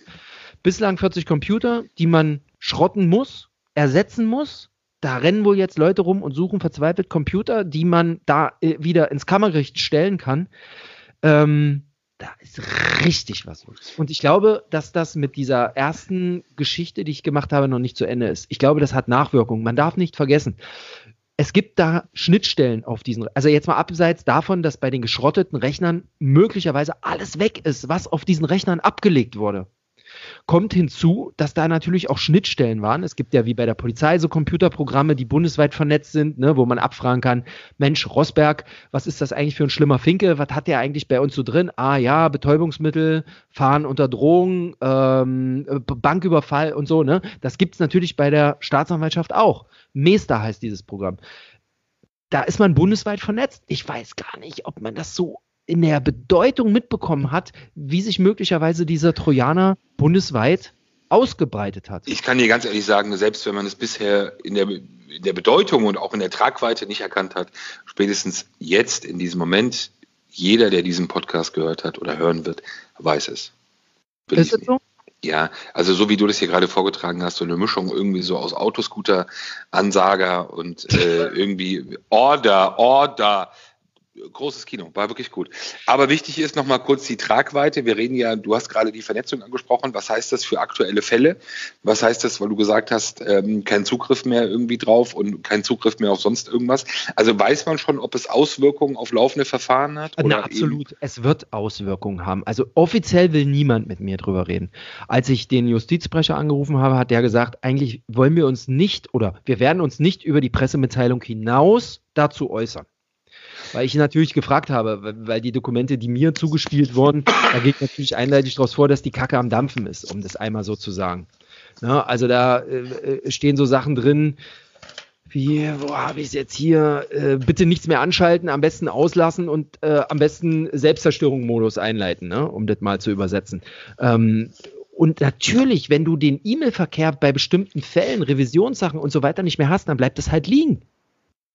Bislang 40 Computer, die man schrotten muss, ersetzen muss. Da rennen wohl jetzt Leute rum und suchen verzweifelt Computer, die man da äh, wieder ins Kammergericht stellen kann. Ähm, da ist richtig was los. Und ich glaube, dass das mit dieser ersten Geschichte, die ich gemacht habe, noch nicht zu Ende ist. Ich glaube, das hat Nachwirkungen. Man darf nicht vergessen, es gibt da Schnittstellen auf diesen, also jetzt mal abseits davon, dass bei den geschrotteten Rechnern möglicherweise alles weg ist, was auf diesen Rechnern abgelegt wurde. Kommt hinzu, dass da natürlich auch Schnittstellen waren. Es gibt ja wie bei der Polizei so Computerprogramme, die bundesweit vernetzt sind, ne, wo man abfragen kann, Mensch, Rosberg, was ist das eigentlich für ein schlimmer Finke? Was hat der eigentlich bei uns so drin? Ah ja, Betäubungsmittel, Fahren unter Drohung, ähm, Banküberfall und so. Ne? Das gibt es natürlich bei der Staatsanwaltschaft auch. Mester heißt dieses Programm. Da ist man bundesweit vernetzt. Ich weiß gar nicht, ob man das so in der Bedeutung mitbekommen hat, wie sich möglicherweise dieser Trojaner bundesweit ausgebreitet hat. Ich kann dir ganz ehrlich sagen, selbst wenn man es bisher in der, in der Bedeutung und auch in der Tragweite nicht erkannt hat, spätestens jetzt in diesem Moment, jeder, der diesen Podcast gehört hat oder hören wird, weiß es. Ist es so? Ja, also so wie du das hier gerade vorgetragen hast, so eine Mischung irgendwie so aus Autoscooter, Ansager und äh, irgendwie Order, Order, großes Kino, war wirklich gut. Aber wichtig ist nochmal kurz die Tragweite. Wir reden ja, du hast gerade die Vernetzung angesprochen. Was heißt das für aktuelle Fälle? Was heißt das, weil du gesagt hast, ähm, kein Zugriff mehr irgendwie drauf und kein Zugriff mehr auf sonst irgendwas? Also weiß man schon, ob es Auswirkungen auf laufende Verfahren hat? Na, absolut. Es wird Auswirkungen haben. Also offiziell will niemand mit mir drüber reden. Als ich den Justizsprecher angerufen habe, hat der gesagt, eigentlich wollen wir uns nicht oder wir werden uns nicht über die Pressemitteilung hinaus dazu äußern. Weil ich natürlich gefragt habe, weil die Dokumente, die mir zugespielt wurden, da geht natürlich eindeutig daraus vor, dass die Kacke am Dampfen ist, um das einmal so zu sagen. Na, also da äh, stehen so Sachen drin, wie, wo habe ich es jetzt hier? Äh, bitte nichts mehr anschalten, am besten auslassen und äh, am besten Selbstzerstörung-Modus einleiten, ne? um das mal zu übersetzen. Ähm, und natürlich, wenn du den E-Mail-Verkehr bei bestimmten Fällen, Revisionssachen und so weiter nicht mehr hast, dann bleibt es halt liegen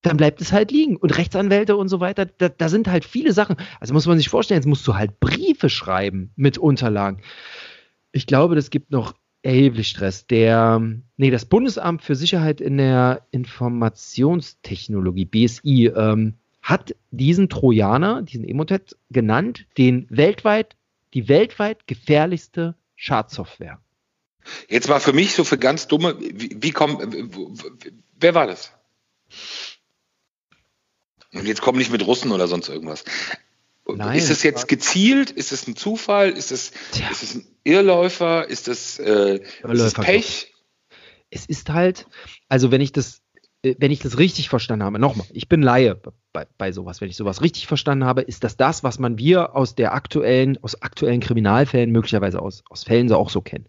dann bleibt es halt liegen. Und Rechtsanwälte und so weiter, da, da sind halt viele Sachen. Also muss man sich vorstellen, jetzt musst du halt Briefe schreiben mit Unterlagen. Ich glaube, das gibt noch erheblich Stress. Der, nee, das Bundesamt für Sicherheit in der Informationstechnologie, BSI, ähm, hat diesen Trojaner, diesen Emotet genannt, den weltweit, die weltweit gefährlichste Schadsoftware. Jetzt war für mich so für ganz dumme, wie, wie kommt, wer war das? Und jetzt kommen nicht mit Russen oder sonst irgendwas. Nein, ist es jetzt gezielt? Ist es ein Zufall? Ist es, ist es ein Irrläufer? Ist es, äh, ist es Pech? Es ist halt, also wenn ich das, äh, wenn ich das richtig verstanden habe, nochmal, ich bin Laie bei, bei sowas, wenn ich sowas richtig verstanden habe, ist das das, was man wir aus der aktuellen, aus aktuellen Kriminalfällen, möglicherweise aus, aus Fällen so auch so kennen.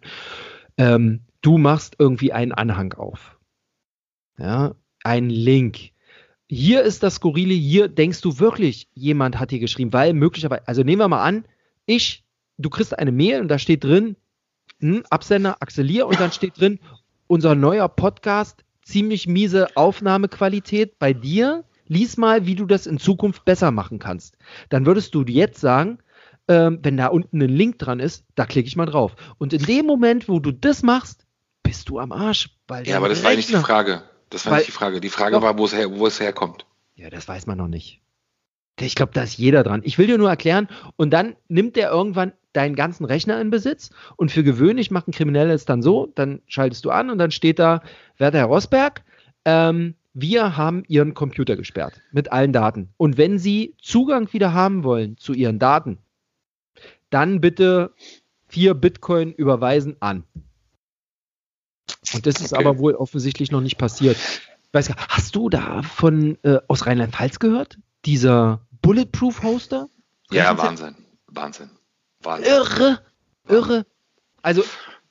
Ähm, du machst irgendwie einen Anhang auf. Ja, einen Link hier ist das Skurrile, hier denkst du wirklich, jemand hat hier geschrieben, weil möglicherweise, also nehmen wir mal an, ich, du kriegst eine Mail und da steht drin, hm, Absender Axelier und dann steht drin, unser neuer Podcast, ziemlich miese Aufnahmequalität bei dir, lies mal, wie du das in Zukunft besser machen kannst. Dann würdest du jetzt sagen, ähm, wenn da unten ein Link dran ist, da klicke ich mal drauf. Und in dem Moment, wo du das machst, bist du am Arsch. ja, aber das Rechner, war nicht die Frage. Das war Weil, nicht die Frage. Die Frage doch, war, wo es, her, wo es herkommt. Ja, das weiß man noch nicht. Ich glaube, da ist jeder dran. Ich will dir nur erklären, und dann nimmt der irgendwann deinen ganzen Rechner in Besitz und für gewöhnlich macht ein Krimineller es dann so, dann schaltest du an und dann steht da, werter Herr Rosberg, ähm, wir haben Ihren Computer gesperrt mit allen Daten. Und wenn Sie Zugang wieder haben wollen zu Ihren Daten, dann bitte vier Bitcoin überweisen an. Und das ist okay. aber wohl offensichtlich noch nicht passiert. Weiß, hast du da von äh, aus Rheinland-Pfalz gehört? Dieser Bulletproof Hoster? Ja, Wahnsinn. Wahnsinn. Wahnsinn. Irre. Irre. Also,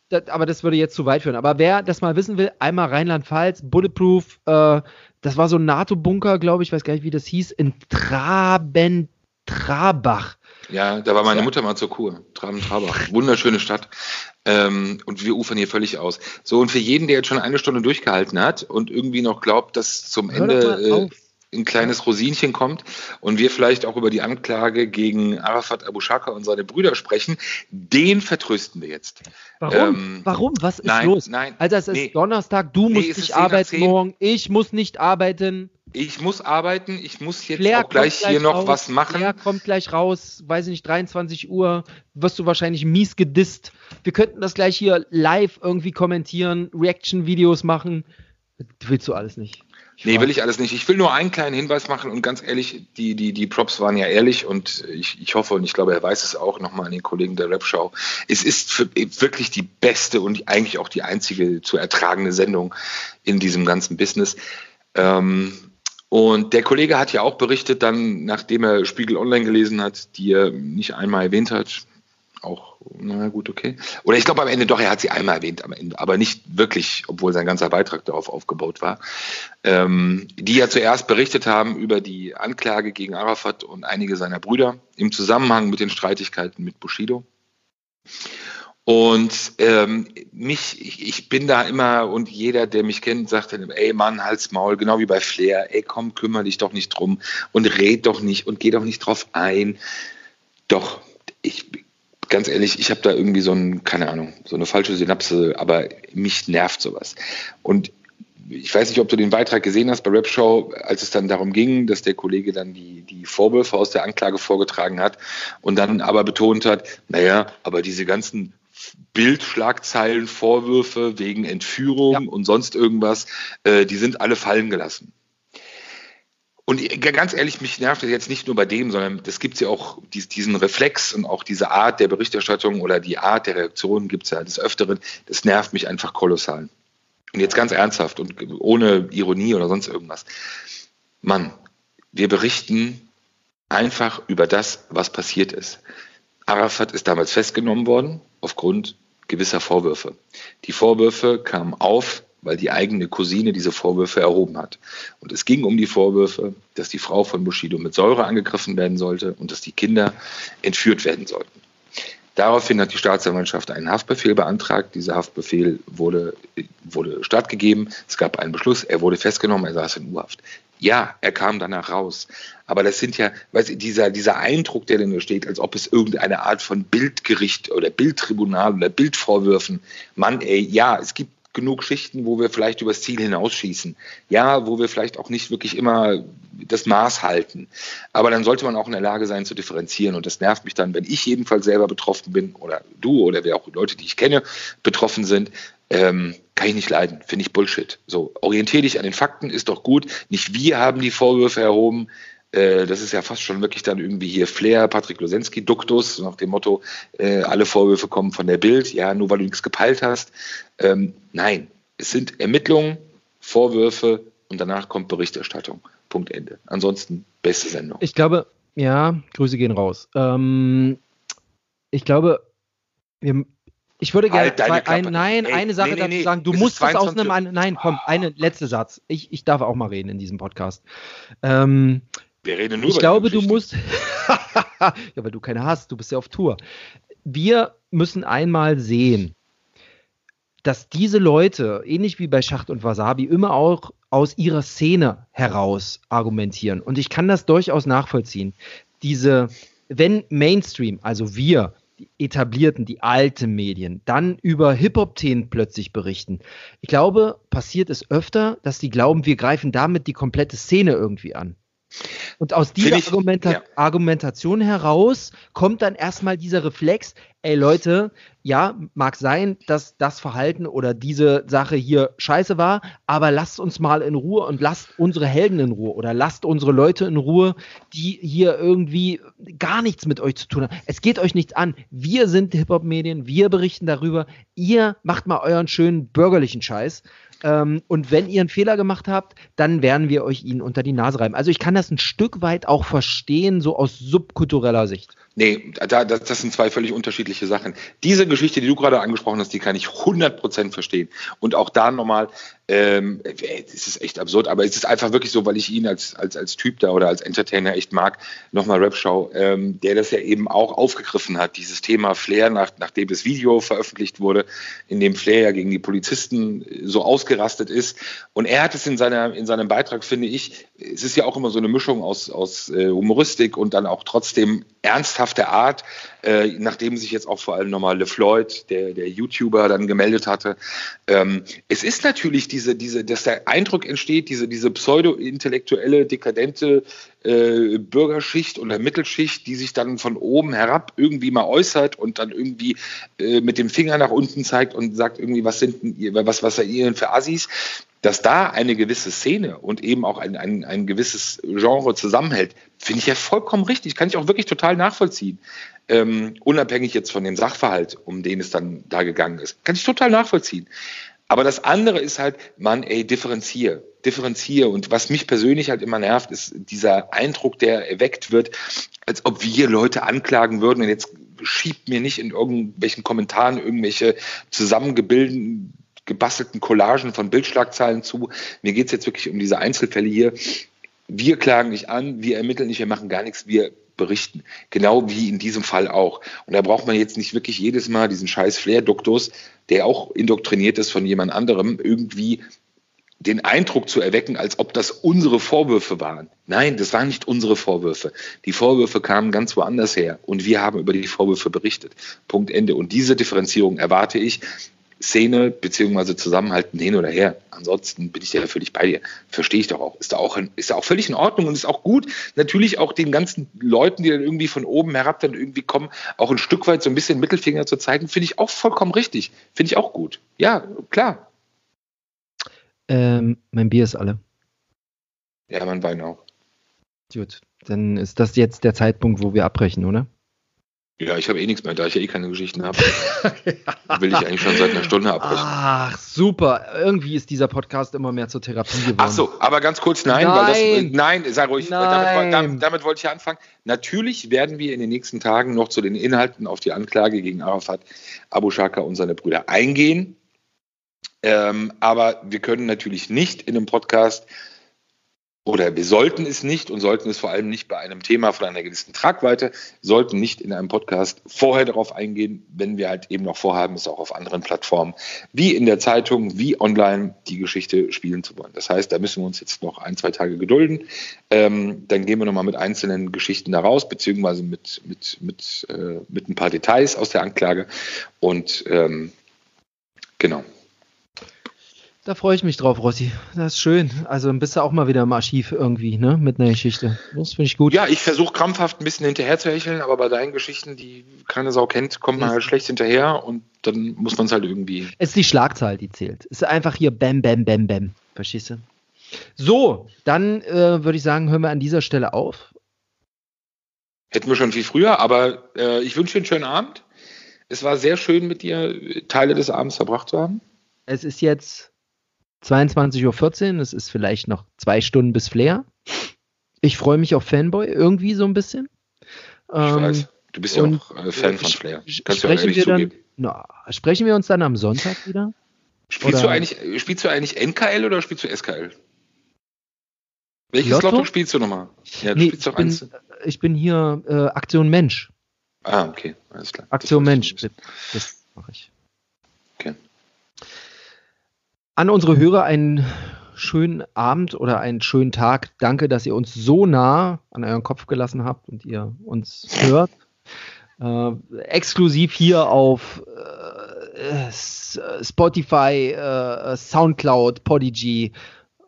das, aber das würde jetzt zu weit führen. Aber wer das mal wissen will, einmal Rheinland-Pfalz, Bulletproof, äh, das war so ein NATO-Bunker, glaube ich, weiß gar nicht, wie das hieß, in Traben, Trabach. Ja, da war meine Mutter mal zur Kur. Traben, Trabach. Wunderschöne Stadt. Ähm, und wir ufern hier völlig aus. So, und für jeden, der jetzt schon eine Stunde durchgehalten hat und irgendwie noch glaubt, dass zum Hör Ende äh, ein kleines Rosinchen kommt und wir vielleicht auch über die Anklage gegen Arafat Abu Shaka und seine Brüder sprechen, den vertrösten wir jetzt. Warum? Ähm, Warum? Was ist nein, los? Nein, also es ist nee. Donnerstag, du musst nee, nicht arbeiten morgen, ich muss nicht arbeiten. Ich muss arbeiten, ich muss jetzt Flair auch gleich, kommt hier noch raus, was machen. Flair kommt gleich raus, weiß ich nicht, 23 Uhr, wirst du wahrscheinlich mies gedisst. Wir könnten das gleich hier live irgendwie kommentieren, Reaction-Videos machen. Willst du alles nicht? Ich nee, will ich alles nicht. Ich will nur einen kleinen Hinweis machen und ganz ehrlich, die, die, die Props waren ja ehrlich und ich, ich hoffe und ich glaube, er weiß es auch nochmal an den Kollegen der Rap-Show. Es ist für, wirklich die beste und eigentlich auch die einzige zu ertragende Sendung in diesem ganzen Business. Ähm, und der Kollege hat ja auch berichtet, dann, nachdem er Spiegel Online gelesen hat, die er nicht einmal erwähnt hat, auch, na gut, okay. Oder ich glaube am Ende doch, er hat sie einmal erwähnt, am Ende, aber nicht wirklich, obwohl sein ganzer Beitrag darauf aufgebaut war. Ähm, die ja zuerst berichtet haben über die Anklage gegen Arafat und einige seiner Brüder im Zusammenhang mit den Streitigkeiten mit Bushido. Und ähm, mich, ich, ich, bin da immer und jeder, der mich kennt, sagt dann, ey Mann, halt's Maul, genau wie bei Flair, ey komm, kümmere dich doch nicht drum und red doch nicht und geh doch nicht drauf ein. Doch, ich ganz ehrlich, ich habe da irgendwie so ein, keine Ahnung, so eine falsche Synapse, aber mich nervt sowas. Und ich weiß nicht, ob du den Beitrag gesehen hast bei Rap Show, als es dann darum ging, dass der Kollege dann die, die Vorwürfe aus der Anklage vorgetragen hat und dann aber betont hat, naja, aber diese ganzen Bildschlagzeilen, Vorwürfe wegen Entführung ja. und sonst irgendwas, äh, die sind alle fallen gelassen. Und ganz ehrlich, mich nervt das jetzt nicht nur bei dem, sondern das gibt es ja auch, diesen Reflex und auch diese Art der Berichterstattung oder die Art der Reaktion gibt es ja des Öfteren. Das nervt mich einfach kolossal. Und jetzt ganz ernsthaft und ohne Ironie oder sonst irgendwas. Mann, wir berichten einfach über das, was passiert ist. Arafat ist damals festgenommen worden aufgrund gewisser Vorwürfe. Die Vorwürfe kamen auf weil die eigene Cousine diese Vorwürfe erhoben hat. Und es ging um die Vorwürfe, dass die Frau von Bushido mit Säure angegriffen werden sollte und dass die Kinder entführt werden sollten. Daraufhin hat die Staatsanwaltschaft einen Haftbefehl beantragt. Dieser Haftbefehl wurde, wurde stattgegeben. Es gab einen Beschluss. Er wurde festgenommen. Er saß in U-Haft. Ja, er kam danach raus. Aber das sind ja, weißt du, dieser, dieser Eindruck, der denn steht, als ob es irgendeine Art von Bildgericht oder Bildtribunal oder Bildvorwürfen, Mann, ey, ja, es gibt genug Schichten, wo wir vielleicht übers Ziel hinausschießen. Ja, wo wir vielleicht auch nicht wirklich immer das Maß halten. Aber dann sollte man auch in der Lage sein zu differenzieren. Und das nervt mich dann, wenn ich jedenfalls selber betroffen bin oder du oder wer auch Leute, die ich kenne, betroffen sind. Ähm, kann ich nicht leiden, finde ich Bullshit. So, orientiere dich an den Fakten, ist doch gut. Nicht wir haben die Vorwürfe erhoben, äh, das ist ja fast schon wirklich dann irgendwie hier Flair, Patrick Losensky, Duktus, nach dem Motto, äh, alle Vorwürfe kommen von der Bild, ja, nur weil du nichts gepeilt hast. Ähm, nein, es sind Ermittlungen, Vorwürfe und danach kommt Berichterstattung. Punkt Ende. Ansonsten beste Sendung. Ich glaube, ja, Grüße gehen raus. Ähm, ich glaube, wir, ich würde gerne halt ein, nein, Ey, eine Sache nee, nee, dazu sagen. Du musst das aus einem, nein, komm, eine letzte Satz. Ich, ich darf auch mal reden in diesem Podcast. Ähm, wir reden nur Ich glaube, du musst. ja, weil du keine hast, du bist ja auf Tour. Wir müssen einmal sehen, dass diese Leute, ähnlich wie bei Schacht und Wasabi, immer auch aus ihrer Szene heraus argumentieren. Und ich kann das durchaus nachvollziehen. Diese, wenn Mainstream, also wir, die etablierten, die alten Medien, dann über Hip-Hop-Themen plötzlich berichten. Ich glaube, passiert es öfter, dass die glauben, wir greifen damit die komplette Szene irgendwie an. Und aus dieser ich, Argumenta ja. Argumentation heraus kommt dann erstmal dieser Reflex, ey Leute, ja, mag sein, dass das Verhalten oder diese Sache hier scheiße war, aber lasst uns mal in Ruhe und lasst unsere Helden in Ruhe oder lasst unsere Leute in Ruhe, die hier irgendwie gar nichts mit euch zu tun haben. Es geht euch nichts an. Wir sind Hip-Hop-Medien, wir berichten darüber. Ihr macht mal euren schönen bürgerlichen Scheiß. Ähm, und wenn ihr einen Fehler gemacht habt, dann werden wir euch ihn unter die Nase reiben. Also ich kann das ein Stück weit auch verstehen, so aus subkultureller Sicht. Nee, da, das, das sind zwei völlig unterschiedliche Sachen. Diese Geschichte, die du gerade angesprochen hast, die kann ich 100% verstehen. Und auch da nochmal, ähm, es ist echt absurd, aber es ist einfach wirklich so, weil ich ihn als, als, als Typ da oder als Entertainer echt mag, nochmal Rap-Show, ähm, der das ja eben auch aufgegriffen hat, dieses Thema Flair, nach, nachdem das Video veröffentlicht wurde, in dem Flair ja gegen die Polizisten so ausgerastet ist. Und er hat es in, seiner, in seinem Beitrag, finde ich, es ist ja auch immer so eine Mischung aus, aus äh, Humoristik und dann auch trotzdem ernsthafter Art, äh, nachdem sich jetzt auch vor allem nochmal LeFloid, der, der YouTuber, dann gemeldet hatte. Ähm, es ist natürlich die diese, diese, dass der Eindruck entsteht, diese, diese pseudo-intellektuelle, dekadente äh, Bürgerschicht oder Mittelschicht, die sich dann von oben herab irgendwie mal äußert und dann irgendwie äh, mit dem Finger nach unten zeigt und sagt irgendwie, was sind denn ihr, was, was seid ihr denn für Assis? Dass da eine gewisse Szene und eben auch ein, ein, ein gewisses Genre zusammenhält, finde ich ja vollkommen richtig, kann ich auch wirklich total nachvollziehen. Ähm, unabhängig jetzt von dem Sachverhalt, um den es dann da gegangen ist. Kann ich total nachvollziehen. Aber das andere ist halt, man, ey, differenziere, differenziere. Und was mich persönlich halt immer nervt, ist dieser Eindruck, der erweckt wird, als ob wir Leute anklagen würden. Und jetzt schiebt mir nicht in irgendwelchen Kommentaren irgendwelche zusammengebildeten gebastelten Collagen von Bildschlagzeilen zu. Mir geht es jetzt wirklich um diese Einzelfälle hier. Wir klagen nicht an, wir ermitteln nicht, wir machen gar nichts, wir berichten. Genau wie in diesem Fall auch. Und da braucht man jetzt nicht wirklich jedes Mal diesen scheiß Flair-Duktus, der auch indoktriniert ist von jemand anderem, irgendwie den Eindruck zu erwecken, als ob das unsere Vorwürfe waren. Nein, das waren nicht unsere Vorwürfe. Die Vorwürfe kamen ganz woanders her und wir haben über die Vorwürfe berichtet. Punkt Ende. Und diese Differenzierung erwarte ich, Szene beziehungsweise zusammenhalten hin oder her. Ansonsten bin ich ja völlig bei dir. Verstehe ich doch auch. Ist da auch, ist da auch völlig in Ordnung und ist auch gut. Natürlich auch den ganzen Leuten, die dann irgendwie von oben herab dann irgendwie kommen, auch ein Stück weit so ein bisschen Mittelfinger zu zeigen, finde ich auch vollkommen richtig. Finde ich auch gut. Ja, klar. Ähm, mein Bier ist alle. Ja, mein Wein auch. Gut, dann ist das jetzt der Zeitpunkt, wo wir abbrechen, oder? Ja, ich habe eh nichts mehr, da ich ja eh keine Geschichten habe. will ich eigentlich schon seit einer Stunde abbrechen. Ach, super. Irgendwie ist dieser Podcast immer mehr zur Therapie geworden. Ach so, aber ganz kurz, nein, nein. weil das, nein, sei ruhig, nein. Damit, damit, damit, wollte ich ja anfangen. Natürlich werden wir in den nächsten Tagen noch zu den Inhalten auf die Anklage gegen Arafat, Abu Shaka und seine Brüder eingehen. Ähm, aber wir können natürlich nicht in einem Podcast oder wir sollten es nicht und sollten es vor allem nicht bei einem Thema von einer gewissen Tragweite, sollten nicht in einem Podcast vorher darauf eingehen, wenn wir halt eben noch vorhaben, es auch auf anderen Plattformen wie in der Zeitung, wie online die Geschichte spielen zu wollen. Das heißt, da müssen wir uns jetzt noch ein, zwei Tage gedulden. Ähm, dann gehen wir nochmal mit einzelnen Geschichten da raus, beziehungsweise mit, mit, mit, äh, mit ein paar Details aus der Anklage. Und ähm, genau. Da freue ich mich drauf, Rossi. Das ist schön. Also dann bist du auch mal wieder im Archiv irgendwie, ne? Mit einer Geschichte. Das finde ich gut. Ja, ich versuche krampfhaft ein bisschen hinterher zu hecheln, aber bei deinen Geschichten, die keine Sau kennt, kommt man halt schlecht hinterher und dann muss man es halt irgendwie. Es ist die Schlagzahl, die zählt. Es ist einfach hier Bam, Bam, Bam, Bam. Verstehst du? So, dann äh, würde ich sagen, hören wir an dieser Stelle auf. Hätten wir schon viel früher, aber äh, ich wünsche dir einen schönen Abend. Es war sehr schön, mit dir Teile des Abends verbracht zu haben. Es ist jetzt 22.14 Uhr, es ist vielleicht noch zwei Stunden bis Flair. Ich freue mich auf Fanboy, irgendwie so ein bisschen. Ich ähm, weiß, du bist ja auch äh, Fan von Flair. Kannst du ja ehrlich zugeben. Dann, na, sprechen wir uns dann am Sonntag wieder? Spielst du, eigentlich, spielst du eigentlich NKL oder spielst du SKL? Welches Lotto, Lotto spielst du nochmal? Ja, du nee, spielst doch eins. Ich bin hier äh, Aktion Mensch. Ah, okay, alles klar. Aktion Mensch, das mache ich. Okay an unsere Hörer einen schönen Abend oder einen schönen Tag. Danke, dass ihr uns so nah an euren Kopf gelassen habt und ihr uns hört. Äh, exklusiv hier auf äh, Spotify, äh, Soundcloud, Podigy,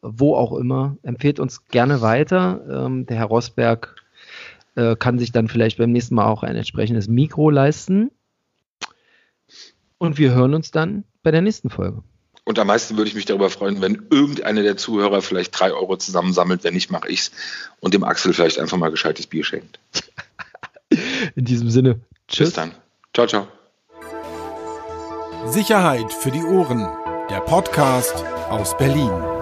wo auch immer. Empfehlt uns gerne weiter. Ähm, der Herr Rosberg äh, kann sich dann vielleicht beim nächsten Mal auch ein entsprechendes Mikro leisten. Und wir hören uns dann bei der nächsten Folge. Und am meisten würde ich mich darüber freuen, wenn irgendeiner der Zuhörer vielleicht drei Euro zusammensammelt. Wenn nicht, mache ich's und dem Axel vielleicht einfach mal gescheites Bier schenkt. In diesem Sinne. Tschüss. Bis dann. Ciao, ciao. Sicherheit für die Ohren. Der Podcast aus Berlin.